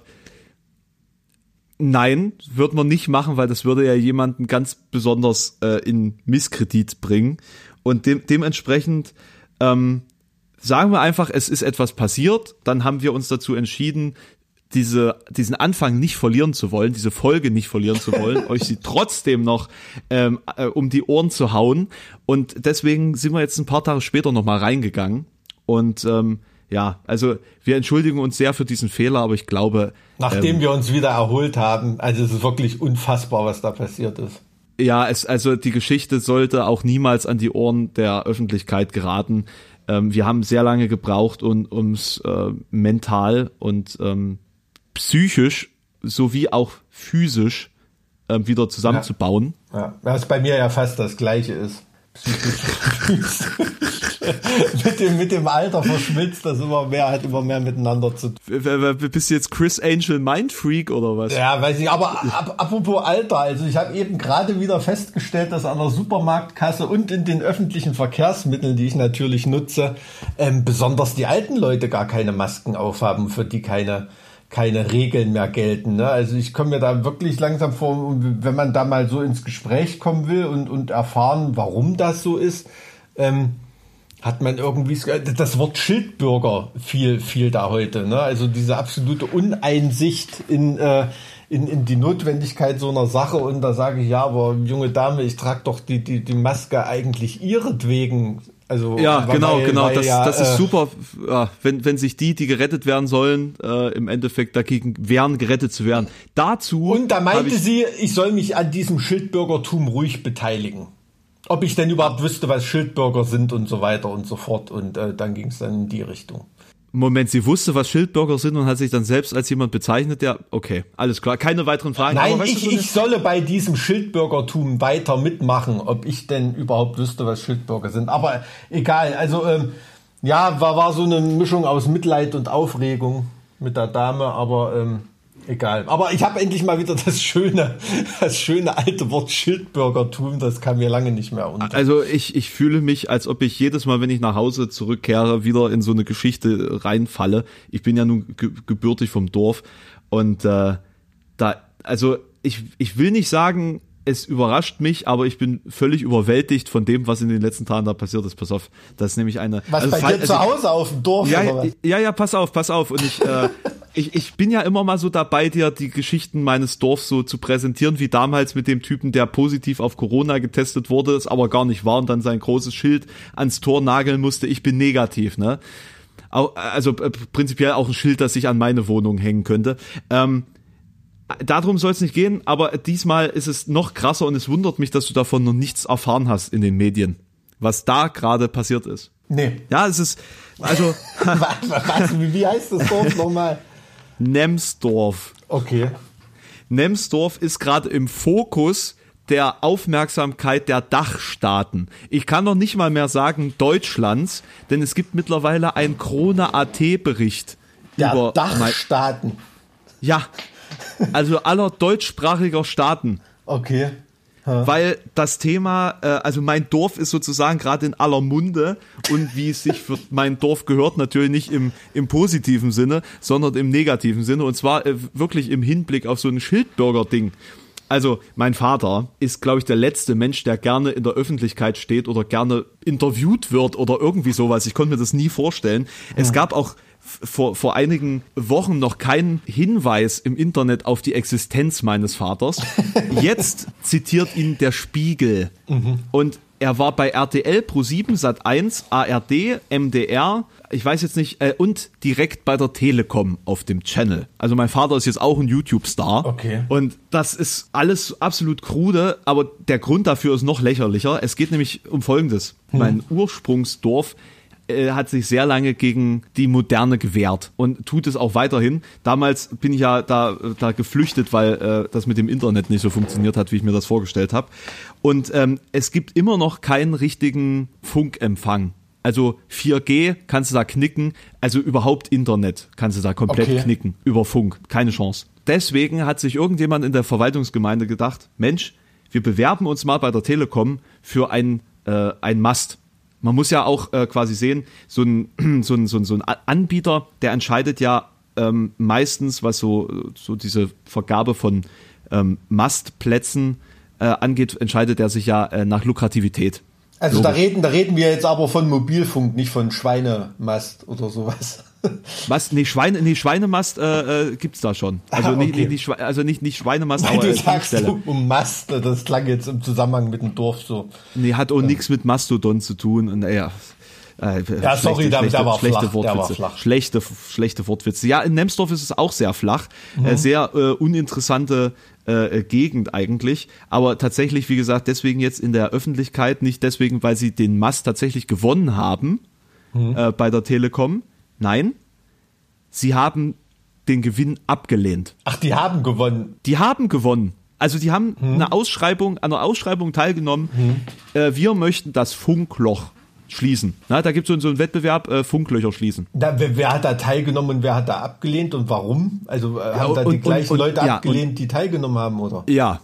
Speaker 2: nein, wird man nicht machen, weil das würde ja jemanden ganz besonders äh, in Misskredit bringen. Und de dementsprechend ähm, sagen wir einfach, es ist etwas passiert, dann haben wir uns dazu entschieden, diese, diesen Anfang nicht verlieren zu wollen, diese Folge nicht verlieren zu wollen, euch sie trotzdem noch ähm, äh, um die Ohren zu hauen. Und deswegen sind wir jetzt ein paar Tage später nochmal reingegangen und ähm, ja, also wir entschuldigen uns sehr für diesen Fehler, aber ich glaube.
Speaker 3: Nachdem ähm, wir uns wieder erholt haben, also es ist wirklich unfassbar, was da passiert ist.
Speaker 2: Ja, es, also die Geschichte sollte auch niemals an die Ohren der Öffentlichkeit geraten. Ähm, wir haben sehr lange gebraucht, um ums äh, mental und ähm, psychisch sowie auch physisch ähm, wieder zusammenzubauen.
Speaker 3: Ja, ja, was bei mir ja fast das gleiche ist. mit, dem, mit dem Alter verschmilzt das immer mehr, hat immer mehr miteinander zu
Speaker 2: tun. Bist du jetzt Chris Angel Mindfreak oder was?
Speaker 3: Ja, weiß ich, aber ap apropos Alter, also ich habe eben gerade wieder festgestellt, dass an der Supermarktkasse und in den öffentlichen Verkehrsmitteln, die ich natürlich nutze, ähm, besonders die alten Leute gar keine Masken aufhaben, für die keine keine Regeln mehr gelten. Ne? Also ich komme mir da wirklich langsam vor, wenn man da mal so ins Gespräch kommen will und, und erfahren, warum das so ist, ähm, hat man irgendwie das Wort Schildbürger viel, viel da heute. Ne? Also diese absolute Uneinsicht in, äh, in, in die Notwendigkeit so einer Sache. Und da sage ich, ja, aber junge Dame, ich trage doch die, die, die Maske eigentlich ihretwegen also,
Speaker 2: ja, genau, weil, genau. Weil das, ja, das ist äh, super, ja, wenn, wenn sich die, die gerettet werden sollen, äh, im Endeffekt dagegen wehren, gerettet zu werden. Dazu.
Speaker 3: Und da meinte ich, sie, ich soll mich an diesem Schildbürgertum ruhig beteiligen. Ob ich denn überhaupt wüsste, was Schildbürger sind und so weiter und so fort. Und äh, dann ging es dann in die Richtung.
Speaker 2: Moment, sie wusste, was Schildbürger sind und hat sich dann selbst als jemand bezeichnet, der, okay, alles klar, keine weiteren Fragen.
Speaker 3: Nein, ich, so ich solle bei diesem Schildbürgertum weiter mitmachen, ob ich denn überhaupt wüsste, was Schildbürger sind. Aber egal, also ähm, ja, war, war so eine Mischung aus Mitleid und Aufregung mit der Dame, aber ähm, Egal. Aber ich habe endlich mal wieder das schöne, das schöne alte Wort Schildbürgertum. Das kam mir lange nicht mehr unter.
Speaker 2: Also ich, ich fühle mich, als ob ich jedes Mal, wenn ich nach Hause zurückkehre, wieder in so eine Geschichte reinfalle. Ich bin ja nun ge gebürtig vom Dorf und äh, da, also ich, ich will nicht sagen, es überrascht mich, aber ich bin völlig überwältigt von dem, was in den letzten Tagen da passiert ist. Pass auf, das ist nämlich eine.
Speaker 3: Was also, bei dir also, zu Hause auf dem Dorf
Speaker 2: ja, was? Ja, ja, pass auf, pass auf. Und ich, äh, ich, ich bin ja immer mal so dabei, dir die Geschichten meines Dorfs so zu präsentieren, wie damals mit dem Typen, der positiv auf Corona getestet wurde, es aber gar nicht war und dann sein großes Schild ans Tor nageln musste. Ich bin negativ, ne? Also äh, prinzipiell auch ein Schild, das sich an meine Wohnung hängen könnte. Ähm, darum soll es nicht gehen, aber diesmal ist es noch krasser und es wundert mich, dass du davon noch nichts erfahren hast in den Medien, was da gerade passiert ist.
Speaker 3: Nee.
Speaker 2: Ja, es ist, also.
Speaker 3: was, wie heißt das Dorf nochmal?
Speaker 2: Nemsdorf.
Speaker 3: Okay.
Speaker 2: Nemsdorf ist gerade im Fokus der Aufmerksamkeit der Dachstaaten. Ich kann noch nicht mal mehr sagen Deutschlands, denn es gibt mittlerweile einen Krone AT Bericht
Speaker 3: der über Dachstaaten.
Speaker 2: Ja, also aller deutschsprachiger Staaten.
Speaker 3: Okay.
Speaker 2: Ha. Weil das Thema, äh, also mein Dorf ist sozusagen gerade in aller Munde und wie es sich für mein Dorf gehört, natürlich nicht im, im positiven Sinne, sondern im negativen Sinne und zwar äh, wirklich im Hinblick auf so ein Schildbürger-Ding. Also mein Vater ist, glaube ich, der letzte Mensch, der gerne in der Öffentlichkeit steht oder gerne interviewt wird oder irgendwie sowas. Ich konnte mir das nie vorstellen. Ja. Es gab auch vor, vor einigen Wochen noch keinen Hinweis im Internet auf die Existenz meines Vaters. Jetzt zitiert ihn der Spiegel. Mhm. Und er war bei RTL Pro 7 Sat 1, ARD, MDR, ich weiß jetzt nicht, äh, und direkt bei der Telekom auf dem Channel. Also mein Vater ist jetzt auch ein YouTube-Star.
Speaker 3: Okay.
Speaker 2: Und das ist alles absolut krude, aber der Grund dafür ist noch lächerlicher. Es geht nämlich um Folgendes. Hm. Mein Ursprungsdorf äh, hat sich sehr lange gegen die Moderne gewehrt und tut es auch weiterhin. Damals bin ich ja da, da geflüchtet, weil äh, das mit dem Internet nicht so funktioniert hat, wie ich mir das vorgestellt habe. Und ähm, es gibt immer noch keinen richtigen Funkempfang. Also 4G kannst du da knicken, also überhaupt Internet kannst du da komplett okay. knicken über Funk, keine Chance. Deswegen hat sich irgendjemand in der Verwaltungsgemeinde gedacht, Mensch, wir bewerben uns mal bei der Telekom für ein, äh, ein Mast man muss ja auch äh, quasi sehen, so ein, so, ein, so, ein, so ein Anbieter, der entscheidet ja ähm, meistens, was so, so diese Vergabe von ähm, Mastplätzen äh, angeht, entscheidet er sich ja äh, nach Lukrativität.
Speaker 3: Also da reden, da reden wir jetzt aber von Mobilfunk, nicht von Schweinemast oder sowas.
Speaker 2: Was? Nee, Schweine, nee Schweinemast äh, äh, gibt's da schon. Also, ah, okay. nicht, nicht, also nicht, nicht Schweinemast,
Speaker 3: Weil aber du sagst du um Mast, das klang jetzt im Zusammenhang mit dem Dorf so.
Speaker 2: Nee, hat auch ja. nichts mit Mastodon zu tun. Und naja, Äh,
Speaker 3: ja, sorry,
Speaker 2: schlechte,
Speaker 3: der, der war
Speaker 2: schlechte
Speaker 3: flach,
Speaker 2: Wortwitze.
Speaker 3: war flach.
Speaker 2: Schlechte, schlechte Wortwitze. Ja, in Nemsdorf ist es auch sehr flach.
Speaker 3: Mhm.
Speaker 2: Äh, sehr äh, uninteressante äh, Gegend eigentlich. Aber tatsächlich, wie gesagt, deswegen jetzt in der Öffentlichkeit, nicht deswegen, weil sie den Mast tatsächlich gewonnen haben
Speaker 3: Mhm.
Speaker 2: äh, bei der Telekom. Nein, sie haben den Gewinn abgelehnt.
Speaker 3: Ach, die haben gewonnen.
Speaker 2: Die haben gewonnen. Also die haben
Speaker 3: Hm.
Speaker 2: eine Ausschreibung, an einer Ausschreibung teilgenommen. Äh, wir möchten das Funkloch schließen. Na, da gibt es so, so einen Wettbewerb, äh, Funklöcher schließen.
Speaker 3: Da, wer, wer hat da teilgenommen und wer hat da abgelehnt und warum? Also äh, haben da
Speaker 2: und-
Speaker 3: die gleichen
Speaker 2: und-
Speaker 3: Leute
Speaker 2: ja,
Speaker 3: abgelehnt, die teilgenommen haben, oder?
Speaker 2: Ja,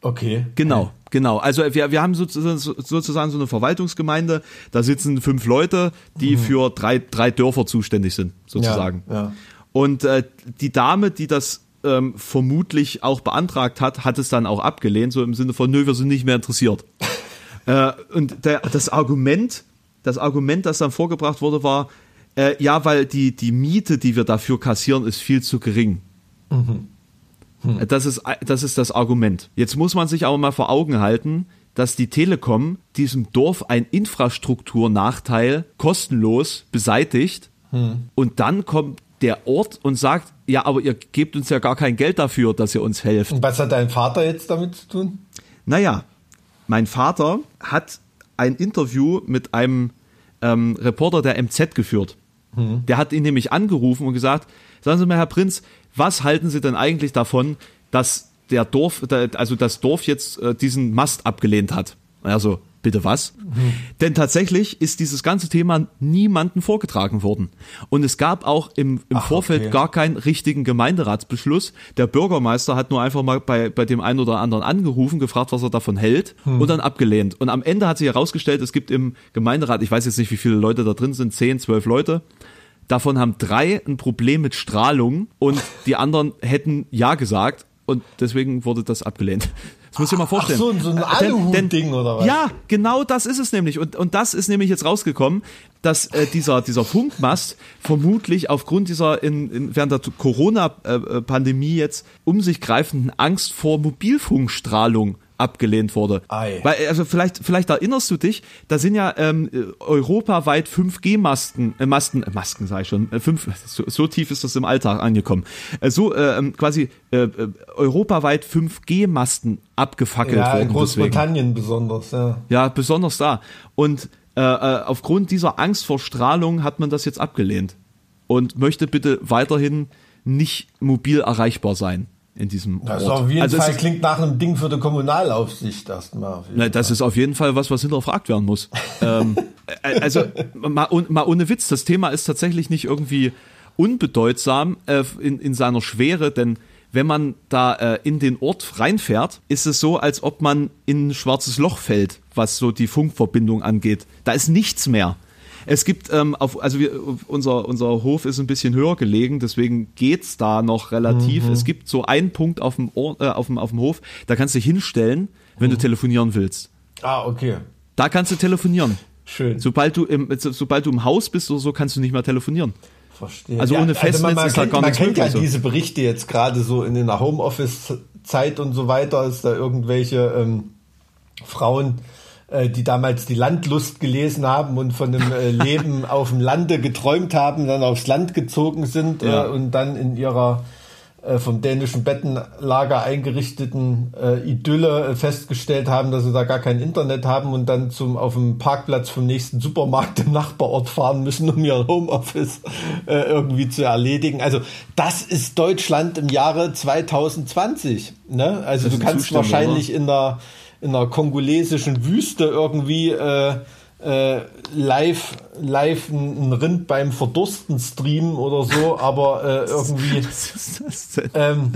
Speaker 3: Okay.
Speaker 2: Genau, genau. Also wir, wir haben sozusagen, sozusagen so eine Verwaltungsgemeinde, da sitzen fünf Leute, die für drei, drei Dörfer zuständig sind, sozusagen.
Speaker 3: Mhm. Ja, ja.
Speaker 2: Und äh, die Dame, die das ähm, vermutlich auch beantragt hat, hat es dann auch abgelehnt, so im Sinne von, nö, wir sind nicht mehr interessiert. äh, und der, das Argument, das Argument, das dann vorgebracht wurde, war, äh, ja, weil die, die Miete, die wir dafür kassieren, ist viel zu gering. Das ist, das ist das Argument. Jetzt muss man sich aber mal vor Augen halten, dass die Telekom diesem Dorf einen Infrastrukturnachteil kostenlos beseitigt und dann kommt der Ort und sagt, ja, aber ihr gebt uns ja gar kein Geld dafür, dass ihr uns helft.
Speaker 3: Und was hat dein Vater jetzt damit zu tun?
Speaker 2: Naja, mein Vater hat ein Interview mit einem ähm, Reporter der MZ geführt. Der hat ihn nämlich angerufen und gesagt, sagen Sie mal, Herr Prinz, was halten Sie denn eigentlich davon, dass der Dorf, also das Dorf jetzt äh, diesen Mast abgelehnt hat? Also, bitte was? Denn tatsächlich ist dieses ganze Thema niemandem vorgetragen worden. Und es gab auch im, im
Speaker 3: Ach,
Speaker 2: Vorfeld
Speaker 3: okay.
Speaker 2: gar keinen richtigen Gemeinderatsbeschluss. Der Bürgermeister hat nur einfach mal bei, bei dem einen oder anderen angerufen, gefragt, was er davon hält und dann abgelehnt. Und am Ende hat sich herausgestellt, es gibt im Gemeinderat, ich weiß jetzt nicht, wie viele Leute da drin sind, zehn, zwölf Leute. Davon haben drei ein Problem mit Strahlung und die anderen hätten Ja gesagt und deswegen wurde das abgelehnt. Das muss ich mal vorstellen.
Speaker 3: so, so ein
Speaker 2: Denn-
Speaker 3: Aluhut-Ding oder was?
Speaker 2: Ja, genau das ist es nämlich. Und, und das ist nämlich jetzt rausgekommen, dass äh, dieser, dieser Funkmast vermutlich aufgrund dieser in, in, während der Corona-Pandemie jetzt um sich greifenden Angst vor Mobilfunkstrahlung abgelehnt wurde.
Speaker 3: Ei.
Speaker 2: Weil, also vielleicht, vielleicht erinnerst du dich, da sind ja ähm, äh, europaweit 5G-Masten, äh, Masten, äh, Masken sage ich schon, äh, fünf, so, so tief ist das im Alltag angekommen. Äh, so äh, quasi äh, äh, europaweit 5G-Masten abgefackelt
Speaker 3: Ja, in
Speaker 2: worden. deswegen.
Speaker 3: Großbritannien besonders, ja.
Speaker 2: Ja, besonders da. Und äh, äh, aufgrund dieser Angst vor Strahlung hat man das jetzt abgelehnt und möchte bitte weiterhin nicht mobil erreichbar sein in diesem
Speaker 3: Das
Speaker 2: Ort.
Speaker 3: auf jeden
Speaker 2: also
Speaker 3: Fall klingt nach einem Ding für die Kommunalaufsicht erstmal.
Speaker 2: na, das ist auf jeden Fall was, was hinterfragt werden muss. ähm, äh, also mal, mal ohne Witz, das Thema ist tatsächlich nicht irgendwie unbedeutsam äh, in, in seiner Schwere, denn wenn man da äh, in den Ort reinfährt, ist es so, als ob man in ein schwarzes Loch fällt, was so die Funkverbindung angeht. Da ist nichts mehr. Es gibt ähm, auf, also wir, unser unser Hof ist ein bisschen höher gelegen, deswegen geht's da noch relativ. Es gibt so einen Punkt auf dem Ohr, äh, auf dem auf dem Hof, da kannst du dich hinstellen, wenn du telefonieren willst.
Speaker 3: Ah, okay.
Speaker 2: Da kannst du telefonieren.
Speaker 3: Schön.
Speaker 2: Sobald du im so- sobald du im Haus bist oder so, kannst du nicht mehr telefonieren.
Speaker 3: Verstehe.
Speaker 2: Also ohne Festnetz
Speaker 3: man, man
Speaker 2: ist da
Speaker 3: kennt,
Speaker 2: gar
Speaker 3: man
Speaker 2: nichts
Speaker 3: kennt ja
Speaker 2: so.
Speaker 3: diese Berichte jetzt gerade so in der Homeoffice-Zeit und so weiter, dass da irgendwelche ähm, Frauen, die damals die Landlust gelesen haben und von einem äh, Leben auf dem Lande geträumt haben, dann aufs Land gezogen sind
Speaker 2: Ja.
Speaker 3: äh, und dann in ihrer äh, vom dänischen Bettenlager eingerichteten äh, Idylle äh, festgestellt haben, dass sie da gar kein Internet haben und dann zum auf dem Parkplatz vom nächsten Supermarkt im Nachbarort fahren müssen, um ihr Homeoffice äh, irgendwie zu erledigen. Also das ist Deutschland im Jahre 2020. Ne? Also du kannst wahrscheinlich in der in der kongolesischen Wüste irgendwie äh, äh, live live ein, Rind beim Verdursten streamen oder so, aber äh, irgendwie ähm,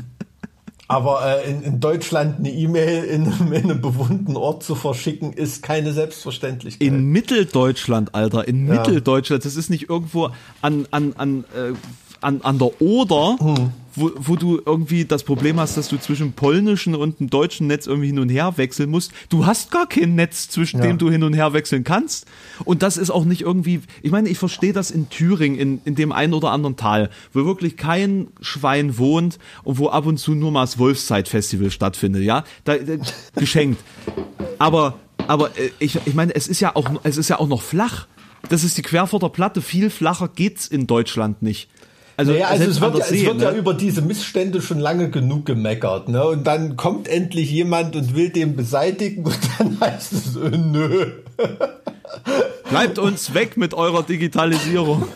Speaker 3: aber äh, in, in Deutschland eine E-Mail in, einem- in einem bewohnten Ort zu verschicken, ist keine Selbstverständlichkeit.
Speaker 2: In Mitteldeutschland, Alter, in Mitteldeutschland. Das ist nicht irgendwo an, an, an, äh, an, an der Oder,
Speaker 3: Hm.
Speaker 2: wo, wo du irgendwie das Problem hast, dass du zwischen polnischen und dem deutschen Netz irgendwie hin und her wechseln musst. Du hast gar kein Netz, zwischen
Speaker 3: Ja.
Speaker 2: dem du hin und her wechseln kannst. Und das ist auch nicht irgendwie, ich meine, ich verstehe das in Thüringen, in, in dem einen oder anderen Tal, wo wirklich kein Schwein wohnt und wo ab und zu nur mal das Wolfszeit-Festival stattfindet, ja? Da, da, geschenkt. Aber aber äh, ich, ich meine, es ist ja auch, es ist ja auch noch flach. Das ist die Querfurter Platte. Viel flacher geht's in Deutschland nicht.
Speaker 3: Also, naja, also es wird, ja, See, es wird ne? ja über diese Missstände schon lange genug gemeckert, ne? Und dann kommt endlich jemand und will den beseitigen und dann heißt es, äh, nö.
Speaker 2: Bleibt uns weg mit eurer Digitalisierung.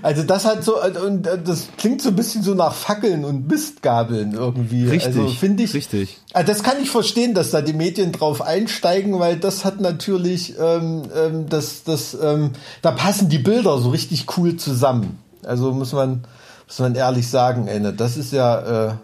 Speaker 3: Also das hat so und das klingt so ein bisschen so nach Fackeln und Mistgabeln irgendwie.
Speaker 2: Richtig,
Speaker 3: also finde ich.
Speaker 2: Richtig.
Speaker 3: Also das kann ich verstehen, dass da die Medien drauf einsteigen, weil das hat natürlich, ähm, ähm, das, das, ähm, da passen die Bilder so richtig cool zusammen. Also muss man, muss man ehrlich sagen, ey, das ist ja.
Speaker 2: Äh,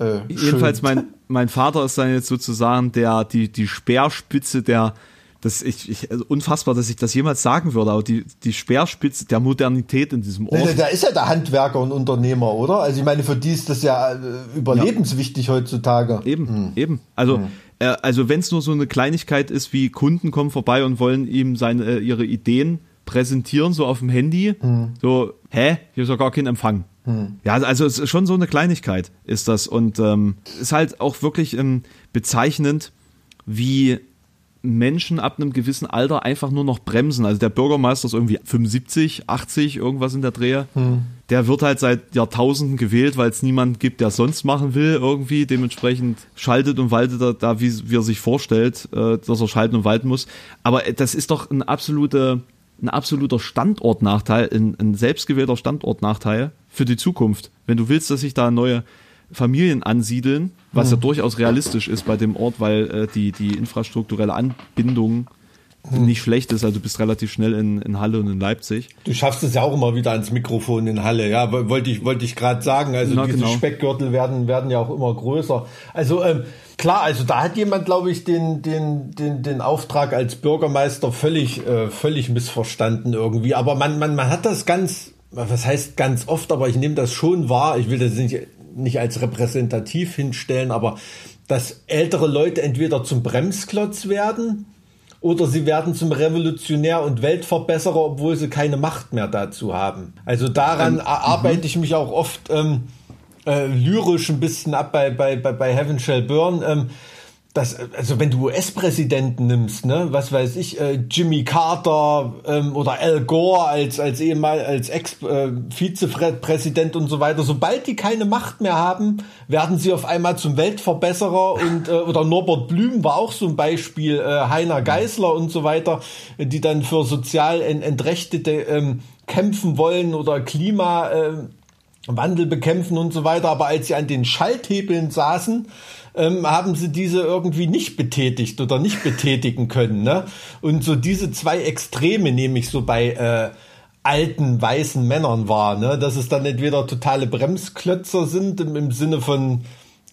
Speaker 2: äh, Jedenfalls mein mein Vater ist dann jetzt sozusagen der die die Speerspitze der das ich, ich also unfassbar, dass ich das jemals sagen würde, aber die, die Speerspitze der Modernität in diesem
Speaker 3: Ort. Da ist ja der Handwerker und Unternehmer, oder? Also ich meine, für die ist das ja äh, überlebenswichtig ja. heutzutage.
Speaker 2: Eben, hm. eben. Also, hm. äh, also wenn es nur so eine Kleinigkeit ist, wie Kunden kommen vorbei und wollen ihm seine, äh, ihre Ideen präsentieren, so auf dem Handy, hm. so, hä, hier ist ja gar kein Empfang. Hm. Ja, also es ist schon so eine Kleinigkeit ist das und ähm, ist halt auch wirklich ähm, bezeichnend, wie Menschen ab einem gewissen Alter einfach nur noch bremsen. Also der Bürgermeister ist irgendwie 75, 80, irgendwas in der Drehe. Hm. Der wird halt seit Jahrtausenden gewählt, weil es niemanden gibt, der sonst machen will irgendwie. Dementsprechend schaltet und waltet er da, wie, wie er sich vorstellt, äh, dass er schalten und walten muss. Aber das ist doch ein absoluter, ein absoluter Standortnachteil, ein, ein selbstgewählter Standortnachteil für die Zukunft. Wenn du willst, dass sich da neue Familien ansiedeln, was mhm. ja durchaus realistisch ist bei dem Ort, weil äh, die, die infrastrukturelle Anbindung mhm. nicht schlecht ist. Also du bist relativ schnell in, in Halle und in Leipzig.
Speaker 3: Du schaffst es ja auch immer wieder ans Mikrofon in Halle, ja, wollte ich, wollte ich gerade sagen. Also Na, diese genau. Speckgürtel werden, werden ja auch immer größer. Also ähm, klar, also da hat jemand, glaube ich, den, den, den, den Auftrag als Bürgermeister völlig, äh, völlig missverstanden irgendwie. Aber man, man, man hat das ganz, was heißt ganz oft, aber ich nehme das schon wahr. Ich will das nicht nicht als repräsentativ hinstellen, aber dass ältere Leute entweder zum Bremsklotz werden oder sie werden zum Revolutionär und Weltverbesserer, obwohl sie keine Macht mehr dazu haben. Also daran ähm, arbeite ich mich auch oft ähm, äh, lyrisch ein bisschen ab bei, bei, bei, bei Heaven Shall Burn. Ähm, das, also wenn du US-Präsidenten nimmst, ne, was weiß ich, äh, Jimmy Carter ähm, oder Al Gore als als ehemal als Ex-Vizepräsident äh, und so weiter, sobald die keine Macht mehr haben, werden sie auf einmal zum Weltverbesserer und äh, oder Norbert Blüm war auch so ein Beispiel, äh, Heiner Geisler und so weiter, die dann für sozial Entrechtete ähm, kämpfen wollen oder Klima äh, Wandel bekämpfen und so weiter, aber als sie an den Schalthebeln saßen, ähm, haben sie diese irgendwie nicht betätigt oder nicht betätigen können. Ne? Und so diese zwei Extreme nehme ich so bei äh, alten weißen Männern wahr, ne? dass es dann entweder totale Bremsklötzer sind im, im Sinne von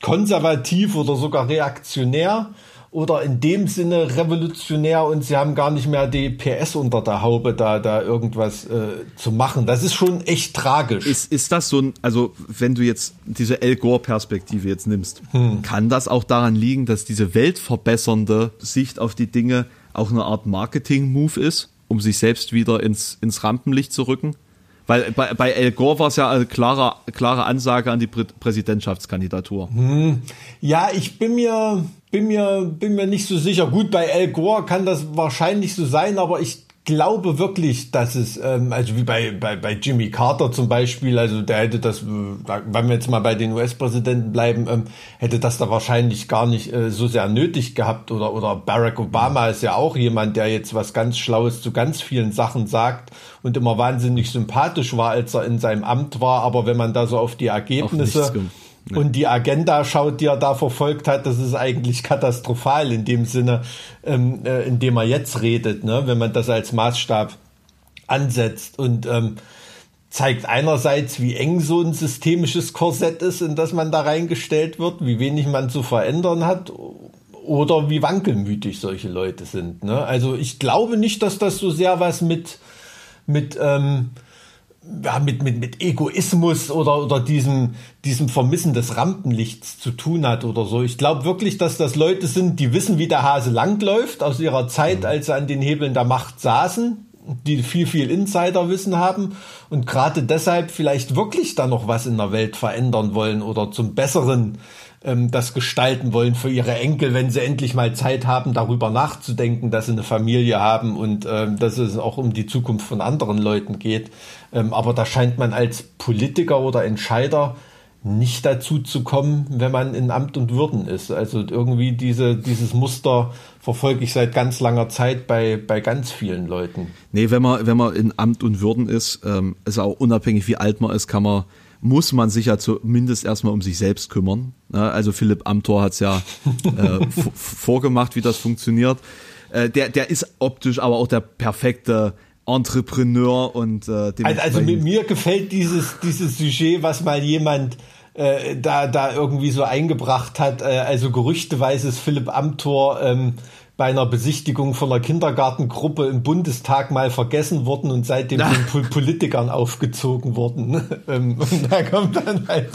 Speaker 3: konservativ oder sogar reaktionär oder in dem Sinne revolutionär und sie haben gar nicht mehr die PS unter der Haube, da, da irgendwas äh, zu machen. Das ist schon echt tragisch.
Speaker 2: Ist, ist das so ein, also wenn du jetzt diese El Gore-Perspektive jetzt nimmst, hm. kann das auch daran liegen, dass diese weltverbessernde Sicht auf die Dinge auch eine Art Marketing-Move ist, um sich selbst wieder ins, ins Rampenlicht zu rücken? Weil bei, bei El Gore war es ja eine klare, klare Ansage an die Prä Präsidentschaftskandidatur.
Speaker 3: Hm. Ja, ich bin mir, bin mir, bin mir nicht so sicher. Gut, bei El Gore kann das wahrscheinlich so sein, aber ich glaube wirklich, dass es, ähm, also wie bei, bei, bei Jimmy Carter zum Beispiel, also der hätte das, äh, wenn wir jetzt mal bei den US-Präsidenten bleiben, ähm, hätte das da wahrscheinlich gar nicht äh, so sehr nötig gehabt. Oder, oder Barack Obama ist ja auch jemand, der jetzt was ganz Schlaues zu ganz vielen Sachen sagt und immer wahnsinnig sympathisch war, als er in seinem Amt war. Aber wenn man da so auf die Ergebnisse Und die Agenda schaut, die er da verfolgt hat, das ist eigentlich katastrophal in dem Sinne, ähm, äh, in dem er jetzt redet, ne? wenn man das als Maßstab ansetzt und ähm, zeigt einerseits, wie eng so ein systemisches Korsett ist, in das man da reingestellt wird, wie wenig man zu verändern hat oder wie wankelmütig solche Leute sind. Ne? Also ich glaube nicht, dass das so sehr was mit mit ähm, ja, mit, mit, mit Egoismus oder, oder diesem, diesem Vermissen des Rampenlichts zu tun hat oder so. Ich glaube wirklich, dass das Leute sind, die wissen, wie der Hase langläuft aus ihrer Zeit, mhm. als sie an den Hebeln der Macht saßen, die viel, viel Insiderwissen haben und gerade deshalb vielleicht wirklich da noch was in der Welt verändern wollen oder zum Besseren ähm, das gestalten wollen für ihre Enkel, wenn sie endlich mal Zeit haben, darüber nachzudenken, dass sie eine Familie haben und ähm, dass es auch um die Zukunft von anderen Leuten geht. Ähm, aber da scheint man als Politiker oder Entscheider nicht dazu zu kommen, wenn man in Amt und Würden ist. Also irgendwie diese, dieses Muster verfolge ich seit ganz langer Zeit bei, bei ganz vielen Leuten.
Speaker 2: Nee, wenn man, wenn man in Amt und Würden ist, ähm, ist auch unabhängig wie alt man ist, kann man, muss man sich ja zumindest erstmal um sich selbst kümmern. Also Philipp Amthor hat es ja äh, vorgemacht, wie das funktioniert. Äh, der, der ist optisch aber auch der perfekte Entrepreneur und
Speaker 3: äh, also, also mir gefällt dieses, dieses Sujet, was mal jemand äh, da, da irgendwie so eingebracht hat. Äh, also gerüchteweise ist Philipp Amthor ähm, bei einer Besichtigung von einer Kindergartengruppe im Bundestag mal vergessen worden und seitdem von Politikern aufgezogen worden. Ähm, und da kommt dann halt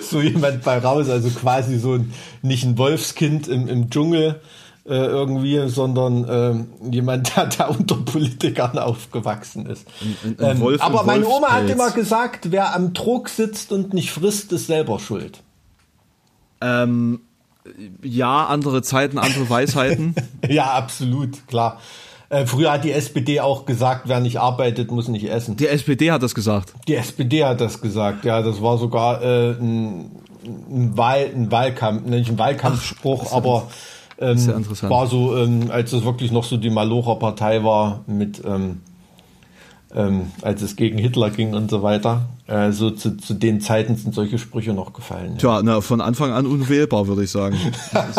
Speaker 3: so jemand bei raus, also quasi so ein, nicht ein Wolfskind im, im Dschungel, äh, irgendwie, sondern äh, jemand, der da unter Politikern aufgewachsen ist. Ein, ein, ein ähm, aber meine Oma hat immer gesagt, wer am Druck sitzt und nicht frisst, ist selber schuld.
Speaker 2: Ähm, ja, andere Zeiten, andere Weisheiten.
Speaker 3: ja, absolut, klar. Äh, früher hat die SPD auch gesagt, wer nicht arbeitet, muss nicht essen.
Speaker 2: Die SPD hat das gesagt.
Speaker 3: Die SPD hat das gesagt, ja. Das war sogar äh, ein, ein, Wahl, ein Wahlkampf, nicht ein Wahlkampfspruch, Ach, aber ähm, war so, ähm, als es wirklich noch so die Malocher Partei war mit ähm, ähm, als es gegen Hitler ging und so weiter. Äh, so zu, zu den Zeiten sind solche Sprüche noch gefallen.
Speaker 2: Tja, na, von Anfang an unwählbar, würde ich sagen.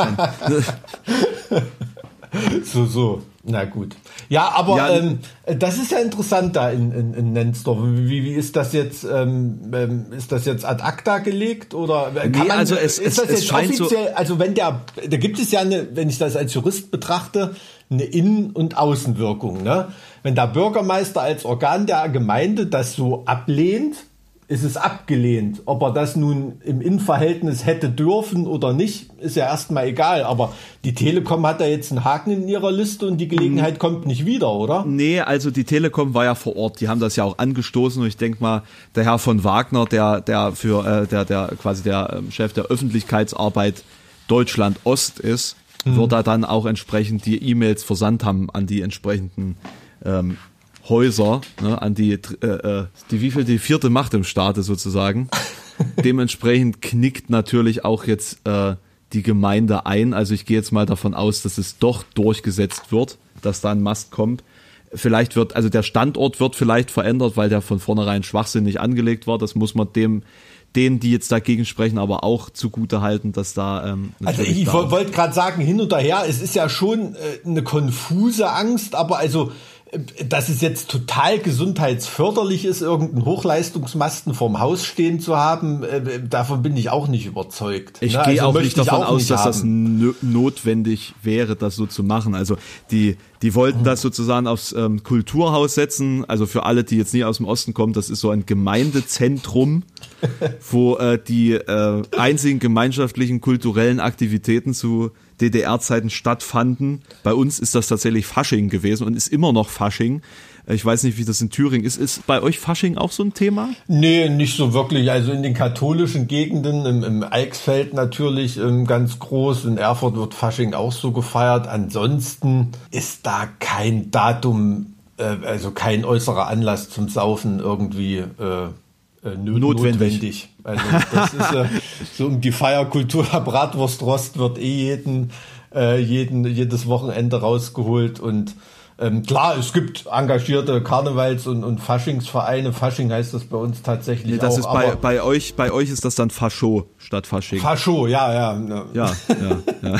Speaker 3: so, so. Na gut. Ja, aber ja, ähm, das ist ja interessant da in, in, in Nensdorf. Wie, wie ist das jetzt? Ähm, ähm ist das jetzt ad acta gelegt oder
Speaker 2: kann nee, man, also es, ist das es, jetzt offiziell?
Speaker 3: So also wenn der, da gibt es ja eine, wenn ich das als Jurist betrachte, eine Innen- und Außenwirkung. Ne? Wenn der Bürgermeister als Organ der Gemeinde das so ablehnt, ist es abgelehnt. Ob er das nun im Innenverhältnis hätte dürfen oder nicht, ist ja erstmal egal. Aber die Telekom hat da jetzt einen Haken in ihrer Liste und die Gelegenheit kommt nicht wieder, oder?
Speaker 2: Nee, also die Telekom war ja vor Ort. Die haben das ja auch angestoßen und ich denke mal, der Herr von Wagner, der, der für, äh, der, der quasi der ähm, Chef der Öffentlichkeitsarbeit Deutschland Ost ist, mhm. wird da dann auch entsprechend die E-Mails versandt haben an die entsprechenden ähm, Häuser, ne, an die, äh, äh, die wie viel die vierte Macht im Staate sozusagen. Dementsprechend knickt natürlich auch jetzt äh, die Gemeinde ein. Also ich gehe jetzt mal davon aus, dass es doch durchgesetzt wird, dass da ein Mast kommt. Vielleicht wird, also der Standort wird vielleicht verändert, weil der von vornherein schwachsinnig angelegt war. Das muss man dem denen, die jetzt dagegen sprechen, aber auch zugute halten, dass da. Ähm,
Speaker 3: also ich wollte gerade sagen, hin und her, es ist ja schon äh, eine konfuse Angst, aber also dass es jetzt total gesundheitsförderlich ist, irgendeinen Hochleistungsmasten vorm Haus stehen zu haben, äh, davon bin ich auch nicht überzeugt.
Speaker 2: Ich ne? gehe also auch nicht davon auch aus, nicht dass haben. das notwendig wäre, das so zu machen. Also die die wollten mhm. das sozusagen aufs ähm, Kulturhaus setzen. Also für alle, die jetzt nie aus dem Osten kommen, das ist so ein Gemeindezentrum, wo äh, die äh, einzigen gemeinschaftlichen kulturellen Aktivitäten zu DDR-Zeiten stattfanden. Bei uns ist das tatsächlich Fasching gewesen und ist immer noch Fasching. Ich weiß nicht, wie das in Thüringen ist. Ist bei euch Fasching auch so ein Thema?
Speaker 3: Nee, nicht so wirklich. Also in den katholischen Gegenden, im, im Eichsfeld natürlich ähm, ganz groß. In Erfurt wird Fasching auch so gefeiert. Ansonsten ist da kein Datum, äh, also kein äußerer Anlass zum Saufen irgendwie äh, äh, notwendig. notwendig. Also das ist äh, so um die Feierkultur. Bratwurstrost wird eh jeden, äh, jeden, jedes Wochenende rausgeholt und ähm, klar, es gibt engagierte Karnevals- und, und Faschingsvereine. Fasching heißt das bei uns tatsächlich nee,
Speaker 2: das
Speaker 3: auch.
Speaker 2: Ist bei, bei euch, bei euch ist das dann Fascho statt Fasching.
Speaker 3: Fascho, ja, ja. Ja, ja, ja.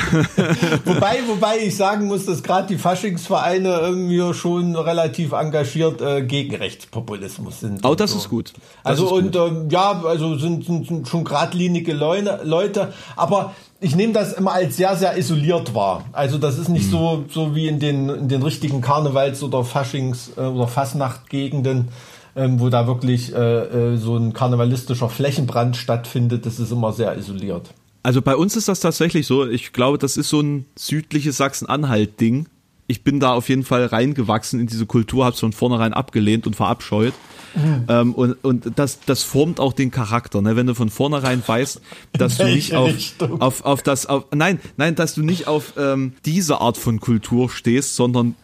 Speaker 3: wobei, wobei ich sagen muss, dass gerade die Faschingsvereine irgendwie schon relativ engagiert äh, gegen Rechtspopulismus sind.
Speaker 2: Oh, das so. ist gut.
Speaker 3: Das also ist und gut. Ähm, ja, also sind, sind, sind schon geradlinige Leute, aber ich nehme das immer als sehr, sehr isoliert wahr. Also das ist nicht mhm. so, so wie in den, in den richtigen Karnevals- oder Faschings- äh, oder Fasnachtgegenden, ähm, wo da wirklich äh, äh, so ein karnevalistischer Flächenbrand stattfindet. Das ist immer sehr isoliert.
Speaker 2: Also bei uns ist das tatsächlich so. Ich glaube, das ist so ein südliches Sachsen-Anhalt-Ding. Ich bin da auf jeden Fall reingewachsen in diese Kultur, habe es von vornherein abgelehnt und verabscheut. Mhm. Ähm, und und das, das formt auch den Charakter, ne? wenn du von vornherein weißt, dass du nicht auf, auf, auf das, auf, nein, nein, dass du nicht auf ähm, diese Art von Kultur stehst, sondern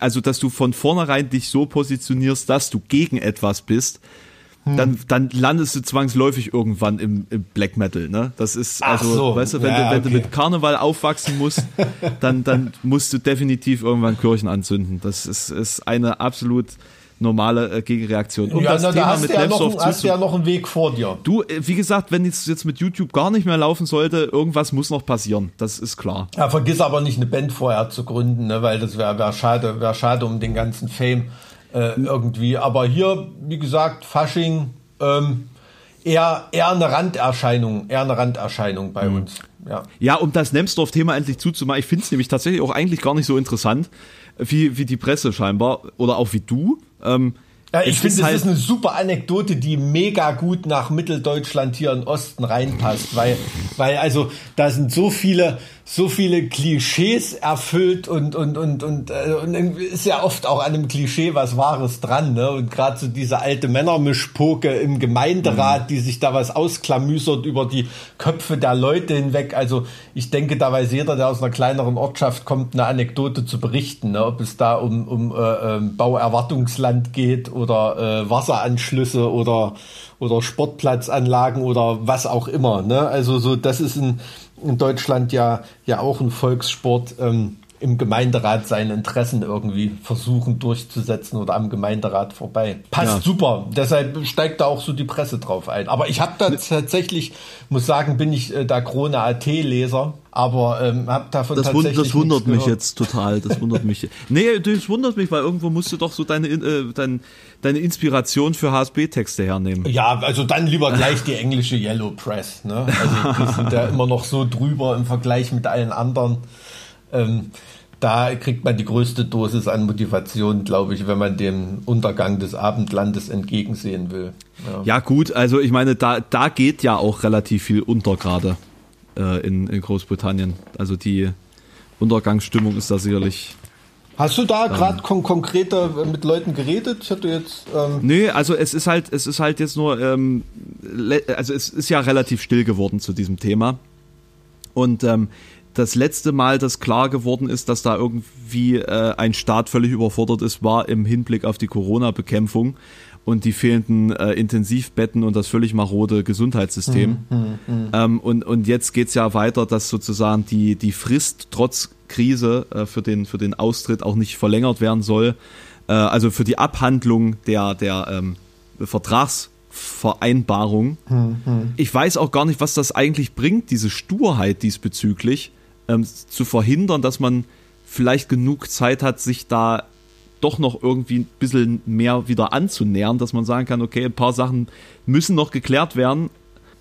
Speaker 2: also dass du von vornherein dich so positionierst, dass du gegen etwas bist, hm. dann, dann landest du zwangsläufig irgendwann im, im Black Metal, ne? Das ist, also, so. weißt du, wenn, ja, du, wenn okay. du mit Karneval aufwachsen musst, dann, dann musst du definitiv irgendwann Kirchen anzünden. Das ist, ist eine absolut normale äh, Gegenreaktion.
Speaker 3: Um ja, das na, Thema da hast, mit ja noch, hast ja noch einen Weg vor dir.
Speaker 2: Du, äh, wie gesagt, wenn es jetzt mit YouTube gar nicht mehr laufen sollte, irgendwas muss noch passieren. Das ist klar.
Speaker 3: Ja, vergiss aber nicht eine Band vorher zu gründen, ne, weil das wäre wär schade, wäre schade um den ganzen Fame äh, irgendwie. Aber hier, wie gesagt, Fasching, ähm, eher, eher eine Randerscheinung, eher eine Randerscheinung bei mhm. uns. Ja.
Speaker 2: ja, um das Nemsdorf-Thema endlich zuzumachen, ich finde es nämlich tatsächlich auch eigentlich gar nicht so interessant, wie, wie die Presse scheinbar oder auch wie du. Ähm,
Speaker 3: ja, ich finde, das halt ist eine super Anekdote, die mega gut nach Mitteldeutschland hier im Osten reinpasst, weil, weil also da sind so viele, so viele Klischees erfüllt und und und und, äh, und ist ja oft auch an einem Klischee was Wahres dran, ne? Und gerade so diese alte Männermischpoke im Gemeinderat, mhm. die sich da was ausklamüsert über die Köpfe der Leute hinweg. Also ich denke, da weiß jeder, der aus einer kleineren Ortschaft kommt, eine Anekdote zu berichten, ne? ob es da um, um äh, ähm, Bauerwartungsland geht oder äh, Wasseranschlüsse oder oder Sportplatzanlagen oder was auch immer. Ne? Also so, das ist ein in Deutschland ja, ja auch ein Volkssport, ähm, im Gemeinderat seine Interessen irgendwie versuchen durchzusetzen oder am Gemeinderat vorbei. Passt ja. super. Deshalb steigt da auch so die Presse drauf ein. Aber ich habe da tatsächlich, muss sagen, bin ich äh, da Krone AT-Leser, aber ähm, habe davon
Speaker 2: das
Speaker 3: tatsächlich
Speaker 2: Das wundert mich jetzt total. Das wundert mich. Nee, das wundert mich, weil irgendwo musst du doch so deine, äh, dein, deine Inspiration für HSB-Texte hernehmen.
Speaker 3: Ja, also dann lieber gleich die englische Yellow Press. Ne? Also die sind ja immer noch so drüber im Vergleich mit allen anderen. Ähm, da kriegt man die größte Dosis an Motivation, glaube ich, wenn man dem Untergang des Abendlandes entgegensehen will.
Speaker 2: Ja, ja gut, also ich meine, da, da geht ja auch relativ viel unter gerade äh, in, in Großbritannien. Also die Untergangsstimmung ist da sicherlich
Speaker 3: Hast du da gerade ähm, kon konkreter mit Leuten geredet? Ich hatte jetzt.
Speaker 2: Ähm nee, also es ist halt, es ist halt jetzt nur, ähm, also es ist ja relativ still geworden zu diesem Thema. Und ähm, das letzte Mal, dass klar geworden ist, dass da irgendwie äh, ein Staat völlig überfordert ist, war im Hinblick auf die Corona-Bekämpfung und die fehlenden äh, Intensivbetten und das völlig marode Gesundheitssystem. Hm, hm, hm. Ähm, und, und jetzt geht's ja weiter, dass sozusagen die, die Frist trotz Krise äh, für, den, für den Austritt auch nicht verlängert werden soll. Äh, also für die Abhandlung der, der ähm, Vertragsvereinbarung. Hm, hm. Ich weiß auch gar nicht, was das eigentlich bringt, diese Sturheit diesbezüglich ähm, zu verhindern, dass man vielleicht genug Zeit hat, sich da doch noch irgendwie ein bisschen mehr wieder anzunähern, dass man sagen kann, okay, ein paar Sachen müssen noch geklärt werden.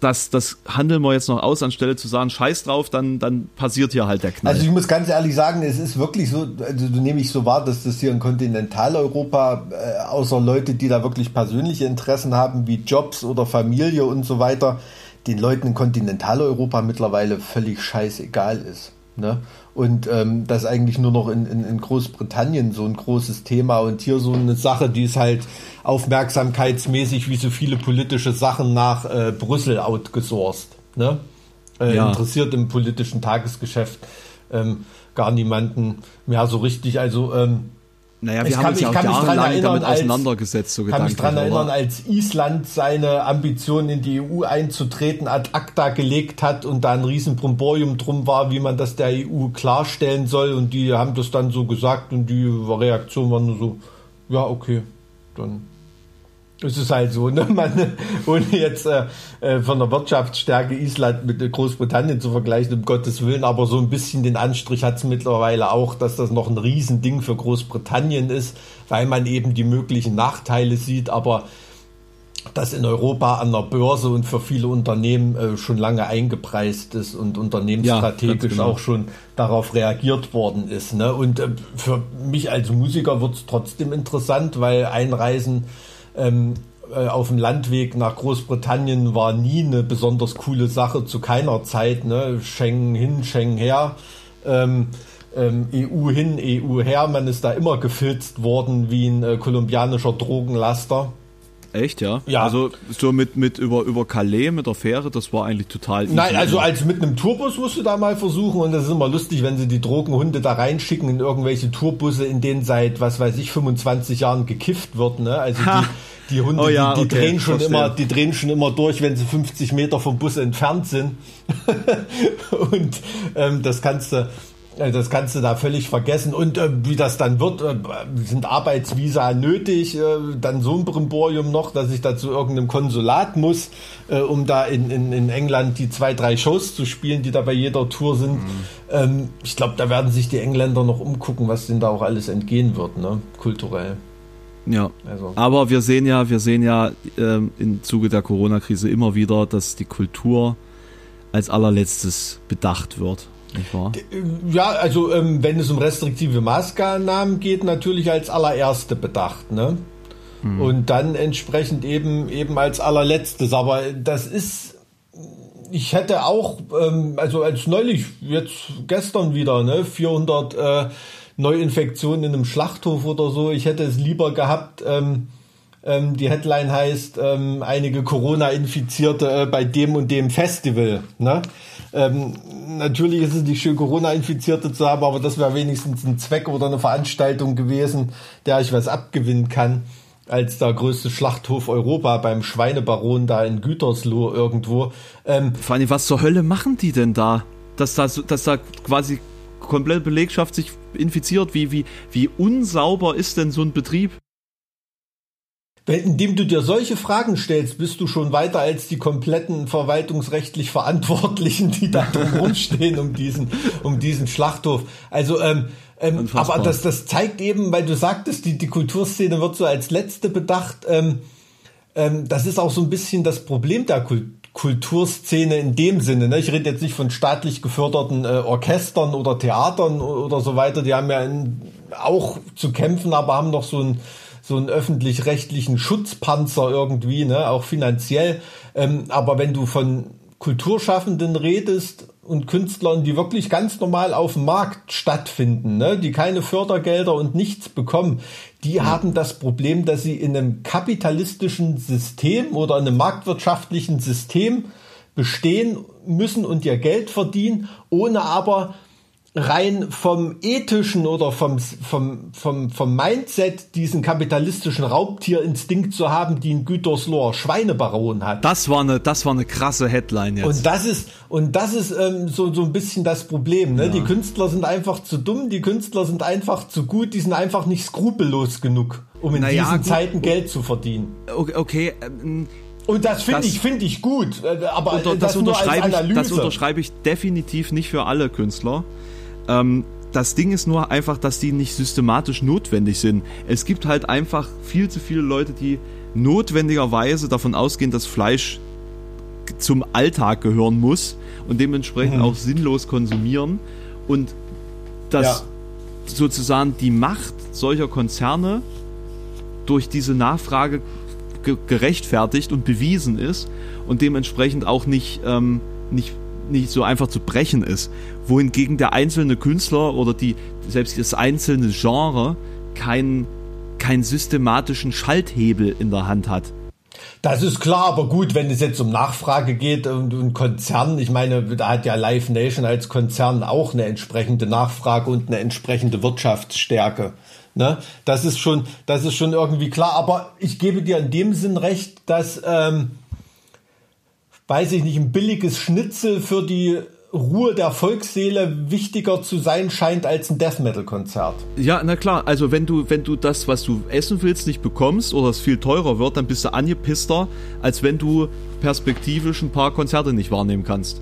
Speaker 2: Das, das handeln wir jetzt noch aus, anstelle zu sagen, scheiß drauf, dann, dann passiert hier halt der Knall.
Speaker 3: Also ich muss ganz ehrlich sagen, es ist wirklich so, also du nehme ich so wahr, dass das hier in Kontinentaleuropa, äh, außer Leute, die da wirklich persönliche Interessen haben, wie Jobs oder Familie und so weiter, den Leuten in Kontinentaleuropa mittlerweile völlig scheißegal ist. Ne? Und ähm, das eigentlich nur noch in, in, in Großbritannien so ein großes Thema und hier so eine Sache, die ist halt aufmerksamkeitsmäßig wie so viele politische Sachen nach äh, Brüssel outgesourced. Ne? Äh, ja. Interessiert im politischen Tagesgeschäft ähm, gar niemanden mehr so richtig. Also ähm,
Speaker 2: naja, wir ich haben kann, uns ja auch jahrelang damit auseinandergesetzt. So
Speaker 3: ich kann mich daran erinnern, als Island seine Ambition in die EU einzutreten ad acta gelegt hat und da ein Riesenbromborium drum war, wie man das der EU klarstellen soll und die haben das dann so gesagt und die Reaktion war nur so, ja okay, dann es ist halt so, ne? Man, ohne jetzt äh, äh, von der Wirtschaftsstärke Island mit Großbritannien zu vergleichen, um Gottes Willen, aber so ein bisschen den Anstrich hat es mittlerweile auch, dass das noch ein Riesending für Großbritannien ist, weil man eben die möglichen Nachteile sieht, aber das in Europa an der Börse und für viele Unternehmen äh, schon lange eingepreist ist und unternehmensstrategisch ja, genau. auch schon darauf reagiert worden ist. Ne? Und äh, für mich als Musiker wird es trotzdem interessant, weil Einreisen ähm, äh, auf dem Landweg nach Großbritannien war nie eine besonders coole Sache zu keiner Zeit. Ne? Schengen hin, Schengen her. Ähm, ähm, EU hin, EU her. Man ist da immer gefilzt worden wie ein äh, kolumbianischer Drogenlaster.
Speaker 2: Echt, ja?
Speaker 3: Ja.
Speaker 2: Also so mit, mit über, über Calais mit der Fähre, das war eigentlich total easy.
Speaker 3: Nein, also als mit einem Tourbus musst du da mal versuchen und das ist immer lustig, wenn sie die Drogenhunde da reinschicken in irgendwelche Tourbusse, in denen seit, was weiß ich, 25 Jahren gekifft wird, ne? Also die, die Hunde,
Speaker 2: Oh ja,
Speaker 3: die, die
Speaker 2: okay,
Speaker 3: drehen schon
Speaker 2: verstehe.
Speaker 3: immer, die drehen schon immer durch, wenn sie 50 Meter vom Bus entfernt sind. und ähm, das kannst du äh, das kannst du da völlig vergessen. Und äh, wie das dann wird, äh, sind Arbeitsvisa nötig, äh, dann so ein Brimborium noch, dass ich da zu irgendeinem Konsulat muss, äh, um da in, in, in England die zwei, drei Shows zu spielen, die da bei jeder Tour sind. Ähm, ich glaube, da werden sich die Engländer noch umgucken, was denen da auch alles entgehen wird, ne? kulturell.
Speaker 2: Ja.
Speaker 3: Also.
Speaker 2: Aber wir sehen ja, wir sehen ja ähm, im Zuge der Corona-Krise immer wieder, dass die Kultur als allerletztes bedacht wird. Nicht wahr?
Speaker 3: Ja, also ähm, wenn es um restriktive Maßnahmen geht, natürlich als allererste bedacht, ne? Und dann entsprechend eben eben als allerletztes. Aber das ist, ich hätte auch, ähm, also als neulich jetzt gestern wieder, ne, 400 äh, Neuinfektionen in einem Schlachthof oder so. Ich hätte es lieber gehabt. Ähm, ähm, die Headline heißt ähm, einige Corona-Infizierte äh, bei dem und dem Festival. Ne? Ähm, natürlich ist es nicht schön, Corona-Infizierte zu haben, aber das wäre wenigstens ein Zweck oder eine Veranstaltung gewesen, der ich was abgewinnen kann, als der größte Schlachthof Europa beim Schweinebaron da in Gütersloh irgendwo. Ähm,
Speaker 2: Vor allem, was zur Hölle machen die denn da? Dass da, dass da quasi komplette Belegschaft sich infiziert? Wie, wie, wie unsauber ist denn so ein Betrieb?
Speaker 3: Indem du dir solche Fragen stellst, bist du schon weiter als die kompletten verwaltungsrechtlich Verantwortlichen, die da drumherum stehen um diesen, um diesen Schlachthof. Also, ähm, ähm, aber das, das zeigt eben, weil du sagtest, die, die Kulturszene wird so als letzte bedacht. Ähm, ähm, das ist auch so ein bisschen das Problem der Kul Kulturszene in dem Sinne. Ne? Ich rede jetzt nicht von staatlich geförderten äh, Orchestern oder Theatern oder so weiter. Die haben ja in, auch zu kämpfen, aber haben noch so ein so einen öffentlich-rechtlichen Schutzpanzer irgendwie, ne, auch finanziell. Ähm, aber wenn du von Kulturschaffenden redest und Künstlern, die wirklich ganz normal auf dem Markt stattfinden, ne, die keine Fördergelder und nichts bekommen, die haben das Problem, dass sie in einem kapitalistischen System oder in einem marktwirtschaftlichen System bestehen müssen und ihr Geld verdienen, ohne aber rein vom ethischen oder vom, vom, vom, vom Mindset diesen kapitalistischen Raubtierinstinkt zu haben, die ein Gütersloher Schweinebaron hat.
Speaker 2: Das war eine, das war eine krasse Headline jetzt.
Speaker 3: Und das ist, und das ist ähm, so, so ein bisschen das Problem. Ne? Die Künstler sind einfach zu dumm, die Künstler sind einfach zu gut, die sind einfach nicht skrupellos genug, um in
Speaker 2: Naja,
Speaker 3: diesen
Speaker 2: gut.
Speaker 3: Zeiten Geld zu verdienen.
Speaker 2: okay, okay ähm,
Speaker 3: Und das finde ich, finde ich gut. äh, Aber
Speaker 2: unter,
Speaker 3: das,
Speaker 2: das, unterschreibe ich, das unterschreibe ich definitiv nicht für alle Künstler. Ähm, das Ding ist nur einfach, dass die nicht systematisch notwendig sind. Es gibt halt einfach viel zu viele Leute, die notwendigerweise davon ausgehen, dass Fleisch zum Alltag gehören muss und dementsprechend auch sinnlos konsumieren und dass
Speaker 3: Ja.
Speaker 2: sozusagen die Macht solcher Konzerne durch diese Nachfrage ge gerechtfertigt und bewiesen ist und dementsprechend auch nicht, ähm, nicht, nicht so einfach zu brechen ist. Wohingegen der einzelne Künstler oder die, selbst das einzelne Genre keinen keinen systematischen Schalthebel in der Hand hat.
Speaker 3: Das ist klar, aber gut, wenn es jetzt um Nachfrage geht und ein Konzern, ich meine, da hat ja Live Nation als Konzern auch eine entsprechende Nachfrage und eine entsprechende Wirtschaftsstärke. Ne? Das ist schon, das ist schon irgendwie klar. Aber ich gebe dir in dem Sinn recht, dass, ähm, weiß ich nicht, ein billiges Schnitzel für die Ruhe der Volksseele wichtiger zu sein scheint als ein Death Metal Konzert.
Speaker 2: Ja, na klar, also wenn du, wenn du das, was du essen willst, nicht bekommst oder es viel teurer wird, dann bist du angepisster, als wenn du perspektivisch ein paar Konzerte nicht wahrnehmen kannst.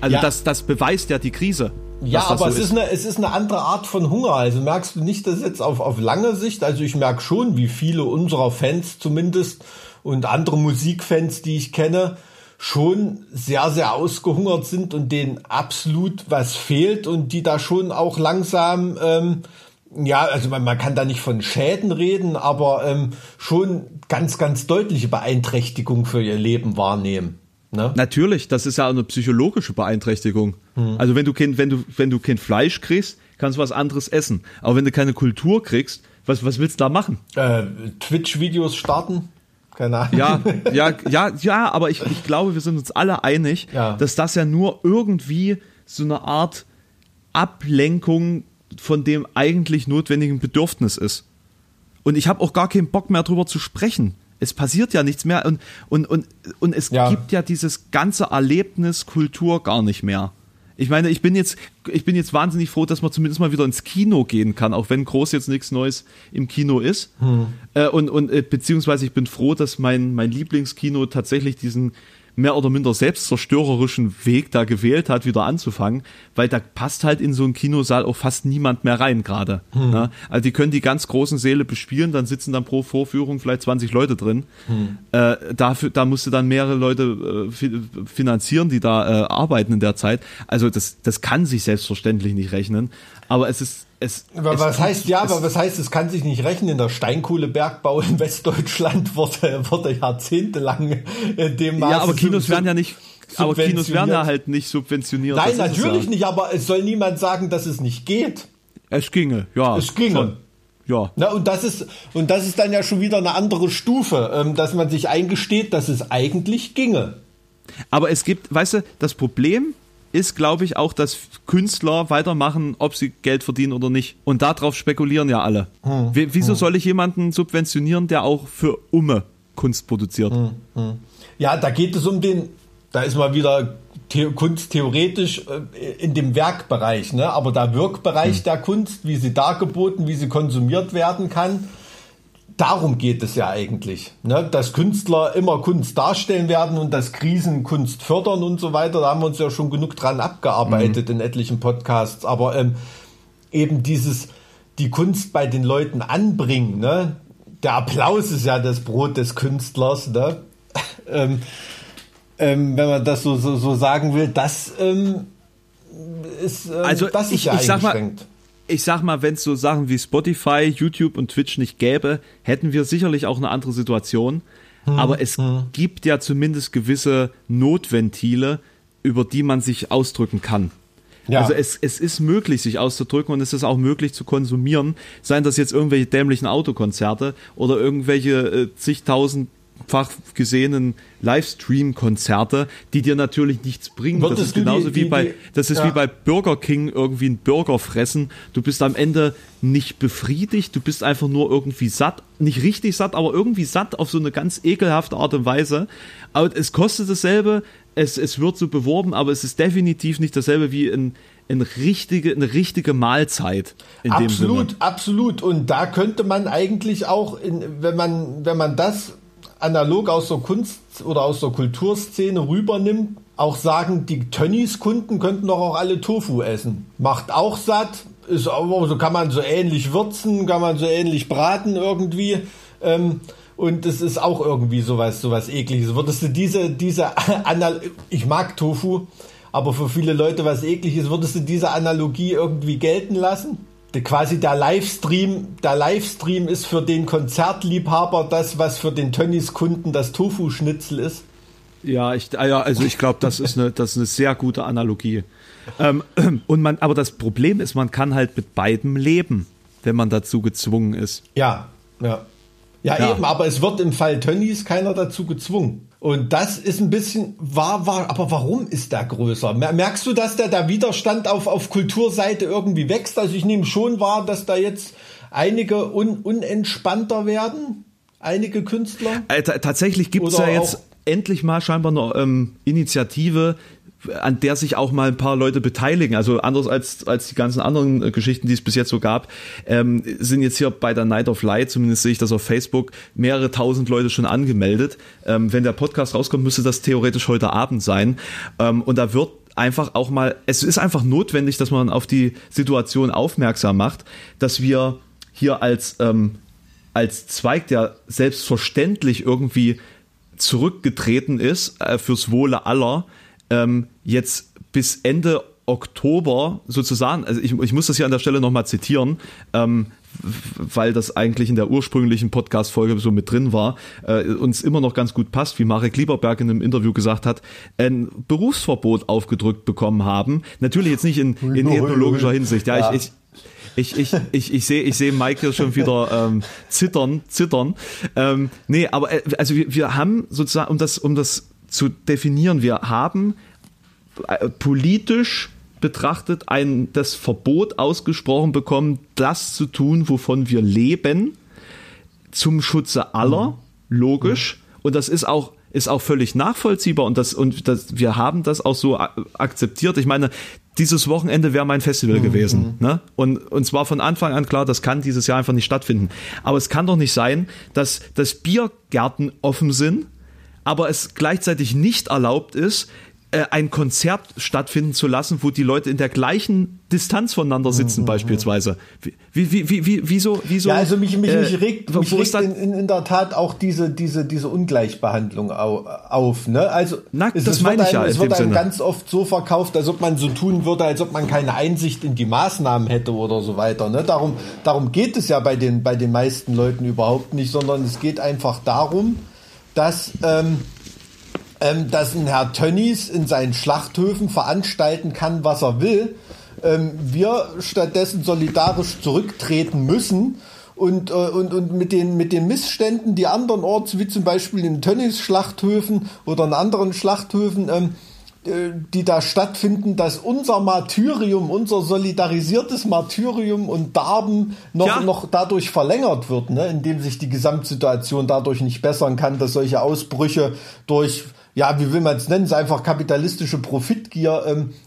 Speaker 2: Also
Speaker 3: Ja.
Speaker 2: das, das beweist ja die Krise.
Speaker 3: Ja, aber
Speaker 2: so
Speaker 3: es ist, eine, es ist eine andere Art von Hunger. Also merkst du nicht, dass jetzt auf, auf lange Sicht, also ich merke schon, wie viele unserer Fans zumindest und andere Musikfans, die ich kenne, schon sehr, sehr ausgehungert sind und denen absolut was fehlt und die da schon auch langsam, ähm, ja, also man, man kann da nicht von Schäden reden, aber ähm, schon ganz, ganz deutliche Beeinträchtigung für ihr Leben wahrnehmen. Ne?
Speaker 2: Natürlich, das ist ja eine psychologische Beeinträchtigung.
Speaker 3: Hm.
Speaker 2: Also wenn du kein, wenn du, wenn du kein Fleisch kriegst, kannst du was anderes essen. Aber wenn du keine Kultur kriegst, was, was willst du da machen?
Speaker 3: Äh, Twitch-Videos starten. Keine Ahnung.
Speaker 2: Ja, ja, ja, ja, aber ich, ich glaube, wir sind uns alle einig,
Speaker 3: Ja.
Speaker 2: dass das ja nur irgendwie so eine Art Ablenkung von dem eigentlich notwendigen Bedürfnis ist. Und ich habe auch gar keinen Bock mehr drüber zu sprechen. Es passiert ja nichts mehr und, und, und, und es
Speaker 3: Ja.
Speaker 2: gibt ja dieses ganze Erlebnis Kultur gar nicht mehr. Ich meine, ich bin jetzt, ich bin jetzt wahnsinnig froh, dass man zumindest mal wieder ins Kino gehen kann, auch wenn groß jetzt nichts Neues im Kino ist. Äh, und, und äh, beziehungsweise ich bin froh, dass mein, mein Lieblingskino tatsächlich diesen mehr oder minder selbstzerstörerischen Weg da gewählt hat, wieder anzufangen, weil da passt halt in so einen Kinosaal auch fast niemand mehr rein gerade. Ne? Also die können die ganz großen Säle bespielen, dann sitzen dann pro Vorführung vielleicht 20 Leute drin. Äh, dafür, da musste dann mehrere Leute äh, fi- finanzieren, die da äh, arbeiten in der Zeit. Also das, das kann sich selbstverständlich nicht rechnen. Aber es ist es.
Speaker 3: Aber
Speaker 2: es
Speaker 3: was heißt, ja,
Speaker 2: es,
Speaker 3: aber was heißt, es kann sich nicht rechnen? Der Steinkohlebergbau in Westdeutschland wurde, wurde jahrzehntelang in dem Maße
Speaker 2: Ja, aber Kinos werden ja nicht. Aber Kinos werden ja halt nicht subventioniert.
Speaker 3: Nein, natürlich
Speaker 2: ja.
Speaker 3: nicht, aber es soll niemand sagen, dass es nicht geht.
Speaker 2: Es ginge, ja.
Speaker 3: Es ginge.
Speaker 2: Schon. Ja.
Speaker 3: Na, und das ist, und das ist dann ja schon wieder eine andere Stufe, ähm, dass man sich eingesteht, dass es eigentlich ginge.
Speaker 2: Aber es gibt, weißt du, das Problem ist, glaube ich, auch, dass Künstler weitermachen, ob sie Geld verdienen oder nicht. Und darauf spekulieren ja alle.
Speaker 3: Hm.
Speaker 2: Wie- Wieso soll ich jemanden subventionieren, der auch für Umme Kunst produziert?
Speaker 3: Hm. Ja, da geht es um den, da ist mal wieder The Kunst theoretisch äh, in dem Werkbereich, ne? aber der Wirkbereich der Kunst, wie sie dargeboten, wie sie konsumiert werden kann, darum geht es ja eigentlich. Ne? Dass Künstler immer Kunst darstellen werden und dass Krisen Kunst fördern und so weiter, da haben wir uns ja schon genug dran abgearbeitet in etlichen Podcasts, aber ähm, eben dieses, die Kunst bei den Leuten anbringen, ne? der Applaus ist ja das Brot des Künstlers, ne? ähm, ähm, wenn man das so, so, so sagen will, das ähm, ist, ähm,
Speaker 2: Also
Speaker 3: das ist
Speaker 2: ich,
Speaker 3: ja
Speaker 2: ich sag mal,
Speaker 3: eingeschränkt.
Speaker 2: Ich sag mal, wenn es so Sachen wie Spotify, YouTube und Twitch nicht gäbe, hätten wir sicherlich auch eine andere Situation.
Speaker 3: Hm,
Speaker 2: Aber es gibt ja zumindest gewisse Notventile, über die man sich ausdrücken kann.
Speaker 3: Ja.
Speaker 2: Also es, es ist möglich, sich auszudrücken und es ist auch möglich zu konsumieren, seien das jetzt irgendwelche dämlichen Autokonzerte oder irgendwelche äh, zigtausendfach gesehenen Livestream-Konzerte, die dir natürlich nichts bringen.
Speaker 3: Würdest
Speaker 2: das ist
Speaker 3: du die-
Speaker 2: genauso wie
Speaker 3: die-
Speaker 2: bei,
Speaker 3: die-
Speaker 2: das ist
Speaker 3: ja.
Speaker 2: wie bei Burger King irgendwie ein Burger fressen. Du bist am Ende nicht befriedigt, du bist einfach nur irgendwie satt. Nicht richtig satt, aber irgendwie satt auf so eine ganz ekelhafte Art und Weise. Aber es kostet dasselbe, es, es wird so beworben, aber es ist definitiv nicht dasselbe wie ein, ein richtige, eine richtige Mahlzeit.
Speaker 3: Absolut, absolut. Und da könnte man eigentlich auch, in, wenn man, wenn man das analog aus der Kunst oder aus der Kulturszene rübernimmt, auch sagen, die Tönnies-Kunden könnten doch auch alle Tofu essen. Macht auch satt, ist aber so kann man so ähnlich würzen, kann man so ähnlich braten irgendwie. Ähm, und es ist auch irgendwie sowas, sowas ekliges. Würdest du diese, diese Anal ich mag Tofu, aber für viele Leute was ekliges, würdest du diese Analogie irgendwie gelten lassen? Quasi der Livestream, der Livestream ist für den Konzertliebhaber das, was für den Tönnies-Kunden das Tofu-Schnitzel ist.
Speaker 2: Ja, ich, ah ja, also ich glaube, das ist eine, das ist eine sehr gute Analogie. Ähm, und man, aber das Problem ist, man kann halt mit beidem leben, wenn man dazu gezwungen ist.
Speaker 3: Ja, ja. Ja,
Speaker 2: Ja.
Speaker 3: eben, aber es wird im Fall Tönnies keiner dazu gezwungen. Und das ist ein bisschen, war, war, aber warum ist der größer? Mer- Merkst du, dass der, der Widerstand auf, auf Kulturseite irgendwie wächst? Also ich nehme schon wahr, dass da jetzt einige un, unentspannter werden. Einige Künstler.
Speaker 2: Äh, ta- tatsächlich gibt es ja jetzt endlich mal scheinbar eine ähm, Initiative, an der sich auch mal ein paar Leute beteiligen. Also anders als, als die ganzen anderen äh, Geschichten, die es bis jetzt so gab, ähm, sind jetzt hier bei der Night of Light, zumindest sehe ich das auf Facebook, mehrere tausend Leute schon angemeldet. Ähm, wenn der Podcast rauskommt, müsste das theoretisch heute Abend sein. Ähm, und da wird einfach auch mal, es ist einfach notwendig, dass man auf die Situation aufmerksam macht, dass wir hier als, ähm, als Zweig, der selbstverständlich irgendwie zurückgetreten ist äh, fürs Wohle aller, ähm, jetzt bis Ende Oktober sozusagen, also ich, ich muss das hier an der Stelle nochmal zitieren, ähm, weil das eigentlich in der ursprünglichen Podcast-Folge so mit drin war, äh, uns immer noch ganz gut passt, wie Marek Lieberberg in einem Interview gesagt hat, ein Berufsverbot aufgedrückt bekommen haben. Natürlich jetzt nicht in, in ethnologischer Hinsicht. Ja,
Speaker 3: Ja.
Speaker 2: ich, ich Ich, ich, ich, ich sehe ich seh Mike hier schon wieder ähm, zittern, zittern. Ähm, nee, aber äh, also wir, wir haben sozusagen, um das, um das zu definieren, wir haben äh, politisch betrachtet ein das Verbot ausgesprochen bekommen, das zu tun, wovon wir leben, zum Schutze aller, mhm. logisch. Mhm. Und das ist auch ist auch völlig nachvollziehbar und das und das wir haben das auch so akzeptiert. Ich meine, dieses Wochenende wäre mein Festival mhm. gewesen, ne? Und und zwar von Anfang an klar, das kann dieses Jahr einfach nicht stattfinden. Aber es kann doch nicht sein, dass dass Biergärten offen sind, aber es gleichzeitig nicht erlaubt ist, äh, ein Konzert stattfinden zu lassen, wo die Leute in der gleichen Distanz voneinander sitzen, mhm. beispielsweise. Wie, wie, wie, wie, wieso, wieso?
Speaker 3: Ja, also mich, mich, äh, mich regt, mich regt in, in, in, der Tat auch diese, diese, diese Ungleichbehandlung auf. Ne? Also,
Speaker 2: Na, es, das meine ich ja.
Speaker 3: Es wird einem ganz oft so verkauft, als ob man so tun würde, als ob man keine Einsicht in die Maßnahmen hätte oder so weiter. Ne? Darum, darum geht es ja bei den, bei den meisten Leuten überhaupt nicht, sondern es geht einfach darum, dass, ähm, ähm, dass ein Herr Tönnies in seinen Schlachthöfen veranstalten kann, was er will. Ähm, wir stattdessen solidarisch zurücktreten müssen und, äh, und, und mit, den, mit den Missständen, die andernorts, wie zum Beispiel in Tönnies Schlachthöfen oder in anderen Schlachthöfen, ähm, äh, die da stattfinden, dass unser Martyrium, unser solidarisiertes Martyrium und Darben noch, ja. noch dadurch verlängert wird, ne? indem sich die Gesamtsituation dadurch nicht bessern kann, dass solche Ausbrüche durch ja, wie will man es nennen, einfach kapitalistische Profitgier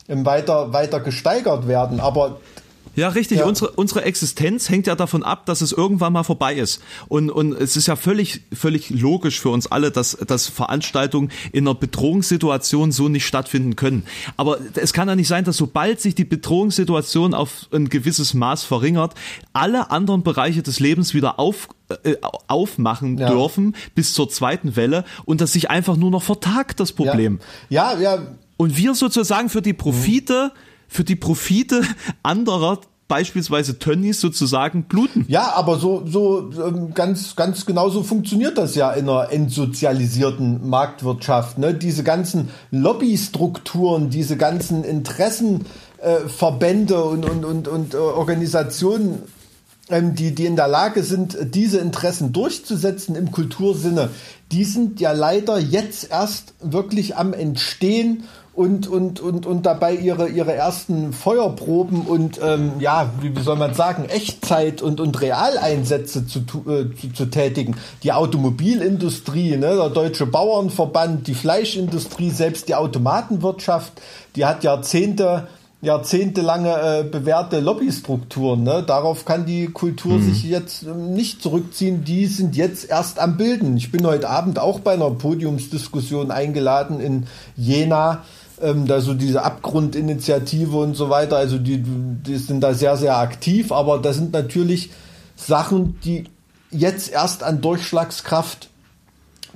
Speaker 3: ähm, weiter, weiter gesteigert werden. Aber
Speaker 2: ja, richtig. Ja. Unsere, unsere Existenz hängt ja davon ab, dass es irgendwann mal vorbei ist. Und, und es ist ja völlig, völlig logisch für uns alle, dass, dass Veranstaltungen in einer Bedrohungssituation so nicht stattfinden können. Aber es kann ja nicht sein, dass sobald sich die Bedrohungssituation auf ein gewisses Maß verringert, alle anderen Bereiche des Lebens wieder auf, äh, aufmachen ja. dürfen bis zur zweiten Welle und das sich einfach nur noch vertagt, das Problem.
Speaker 3: Ja, ja. ja.
Speaker 2: Und wir sozusagen für die Profite für die Profite anderer beispielsweise Tönnies sozusagen bluten.
Speaker 3: Ja, aber so, so ähm, ganz, ganz genauso funktioniert das ja in einer entsozialisierten Marktwirtschaft. Ne? Diese ganzen Lobbystrukturen, diese ganzen Interessenverbände äh, und, und, und, und äh, Organisationen, ähm, die, die in der Lage sind, diese Interessen durchzusetzen im Kultursinne, die sind ja leider jetzt erst wirklich am Entstehen und, und, und, und dabei ihre, ihre ersten Feuerproben und ähm, ja, wie, wie soll man sagen, Echtzeit und, und Realeinsätze zu, äh, zu, zu tätigen. Die Automobilindustrie, ne, der Deutsche Bauernverband, die Fleischindustrie, selbst die Automatenwirtschaft, die hat Jahrzehnte jahrzehntelange äh, bewährte Lobbystrukturen. Ne? Darauf kann die Kultur hm. sich jetzt äh, nicht zurückziehen. Die sind jetzt erst am Bilden. Ich bin heute Abend auch bei einer Podiumsdiskussion eingeladen in Jena ähm, da so diese Abgrundinitiative und so weiter, also die, die sind da sehr, sehr aktiv, aber das sind natürlich Sachen, die jetzt erst an Durchschlagskraft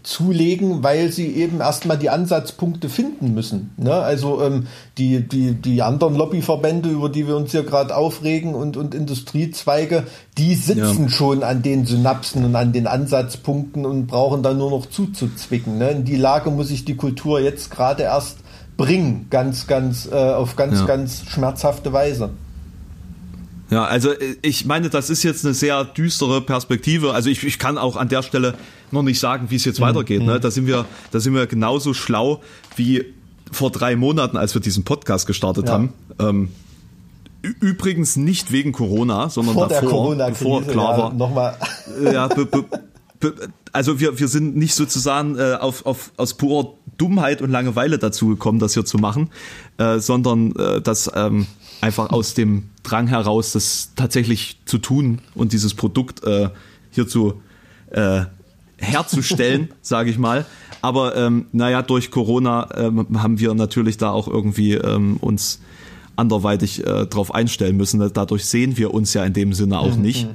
Speaker 3: zulegen, weil sie eben erstmal die Ansatzpunkte finden müssen. Ne? Also ähm, die, die, die anderen Lobbyverbände, über die wir uns hier gerade aufregen und, und Industriezweige, die sitzen ja. schon an den Synapsen und an den Ansatzpunkten und brauchen dann nur noch zuzuzwicken. Ne? In die Lage muss sich die Kultur jetzt gerade erst bringen, ganz, ganz, äh, auf ganz, ja. ganz schmerzhafte Weise.
Speaker 2: Ja, also äh, ich meine, das ist jetzt eine sehr düstere Perspektive. Also ich, ich kann auch an der Stelle noch nicht sagen, wie es jetzt mhm. weitergeht. Ne? Mhm. Da sind wir, da sind wir genauso schlau wie vor drei Monaten, als wir diesen Podcast gestartet ja. haben. Ähm, übrigens nicht wegen Corona, sondern vor davor, bevor klar war. Ja,
Speaker 3: nochmal.
Speaker 2: Ja, be, be, also wir, wir sind nicht sozusagen äh, auf, auf, aus purer Dummheit und Langeweile dazu gekommen, das hier zu machen, äh, sondern äh, das ähm, einfach aus dem Drang heraus, das tatsächlich zu tun und dieses Produkt äh, hier zu äh, herzustellen, sage ich mal. Aber ähm, naja, durch Corona ähm, haben wir natürlich da auch irgendwie ähm, uns anderweitig äh, drauf einstellen müssen. Dadurch sehen wir uns ja in dem Sinne auch mhm. nicht.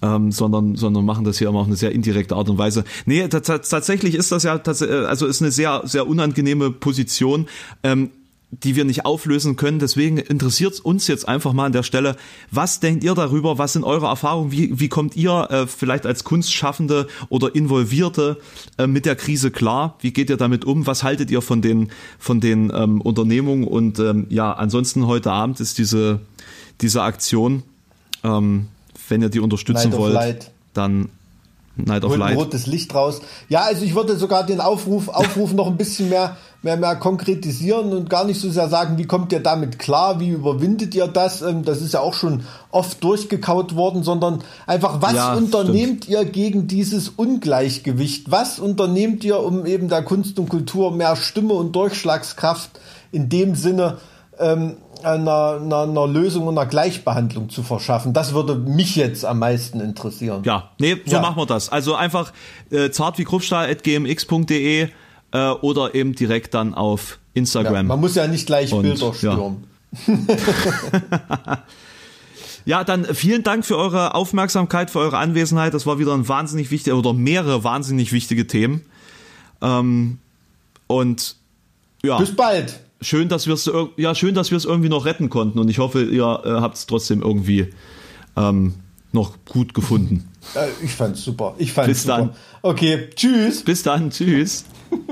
Speaker 2: Ähm, sondern, sondern machen das hier immer auf eine sehr indirekte Art und Weise. Nee, tatsächlich ist das ja, äh, also ist eine sehr, sehr unangenehme Position. Ähm, die wir nicht auflösen können. Deswegen interessiert uns jetzt einfach mal an der Stelle, was denkt ihr darüber? Was sind eure Erfahrungen? Wie, wie kommt ihr äh, vielleicht als Kunstschaffende oder Involvierte äh, mit der Krise klar? Wie geht ihr damit um? Was haltet ihr von den, von den ähm, Unternehmungen? Und ähm, ja, ansonsten heute Abend ist diese, diese Aktion Ähm, wenn ihr die unterstützen
Speaker 3: Night
Speaker 2: wollt,
Speaker 3: Light.
Speaker 2: dann Night of
Speaker 3: Holt ein
Speaker 2: Light.
Speaker 3: rotes Licht raus. Ja, also ich würde sogar den Aufruf, Aufruf noch ein bisschen mehr, mehr, mehr konkretisieren und gar nicht so sehr sagen, wie kommt ihr damit klar, wie überwindet ihr das? Ähm, Das ist ja auch schon oft durchgekaut worden, sondern einfach, was
Speaker 2: Ja,
Speaker 3: unternehmt ihr gegen dieses Ungleichgewicht? Was unternehmt ihr, um eben der Kunst und Kultur mehr Stimme und Durchschlagskraft in dem Sinne ähm, einer, einer, einer Lösung und einer Gleichbehandlung zu verschaffen? Das würde mich jetzt am meisten interessieren.
Speaker 2: Ja, nee, so
Speaker 3: Ja.
Speaker 2: machen wir das. Also einfach äh, zart wie gmx.de äh, oder eben direkt dann auf
Speaker 3: Ja,
Speaker 2: Instagram.
Speaker 3: man muss ja nicht gleich
Speaker 2: Und,
Speaker 3: Bilder
Speaker 2: ja.
Speaker 3: stürmen.
Speaker 2: Ja, dann vielen Dank für eure Aufmerksamkeit, für eure Anwesenheit. Das war wieder ein wahnsinnig wichtiger oder mehrere wahnsinnig wichtige Themen. Ähm, und ja,
Speaker 3: Bis bald.
Speaker 2: Schön, dass wir es ja schön, dass wir es irgendwie noch retten konnten. Und ich hoffe, ihr äh, habt es trotzdem irgendwie ähm, noch gut gefunden.
Speaker 3: Äh, ich fand's super. Ich fand's
Speaker 2: Bis
Speaker 3: super.
Speaker 2: dann.
Speaker 3: Okay, tschüss.
Speaker 2: Bis dann, tschüss.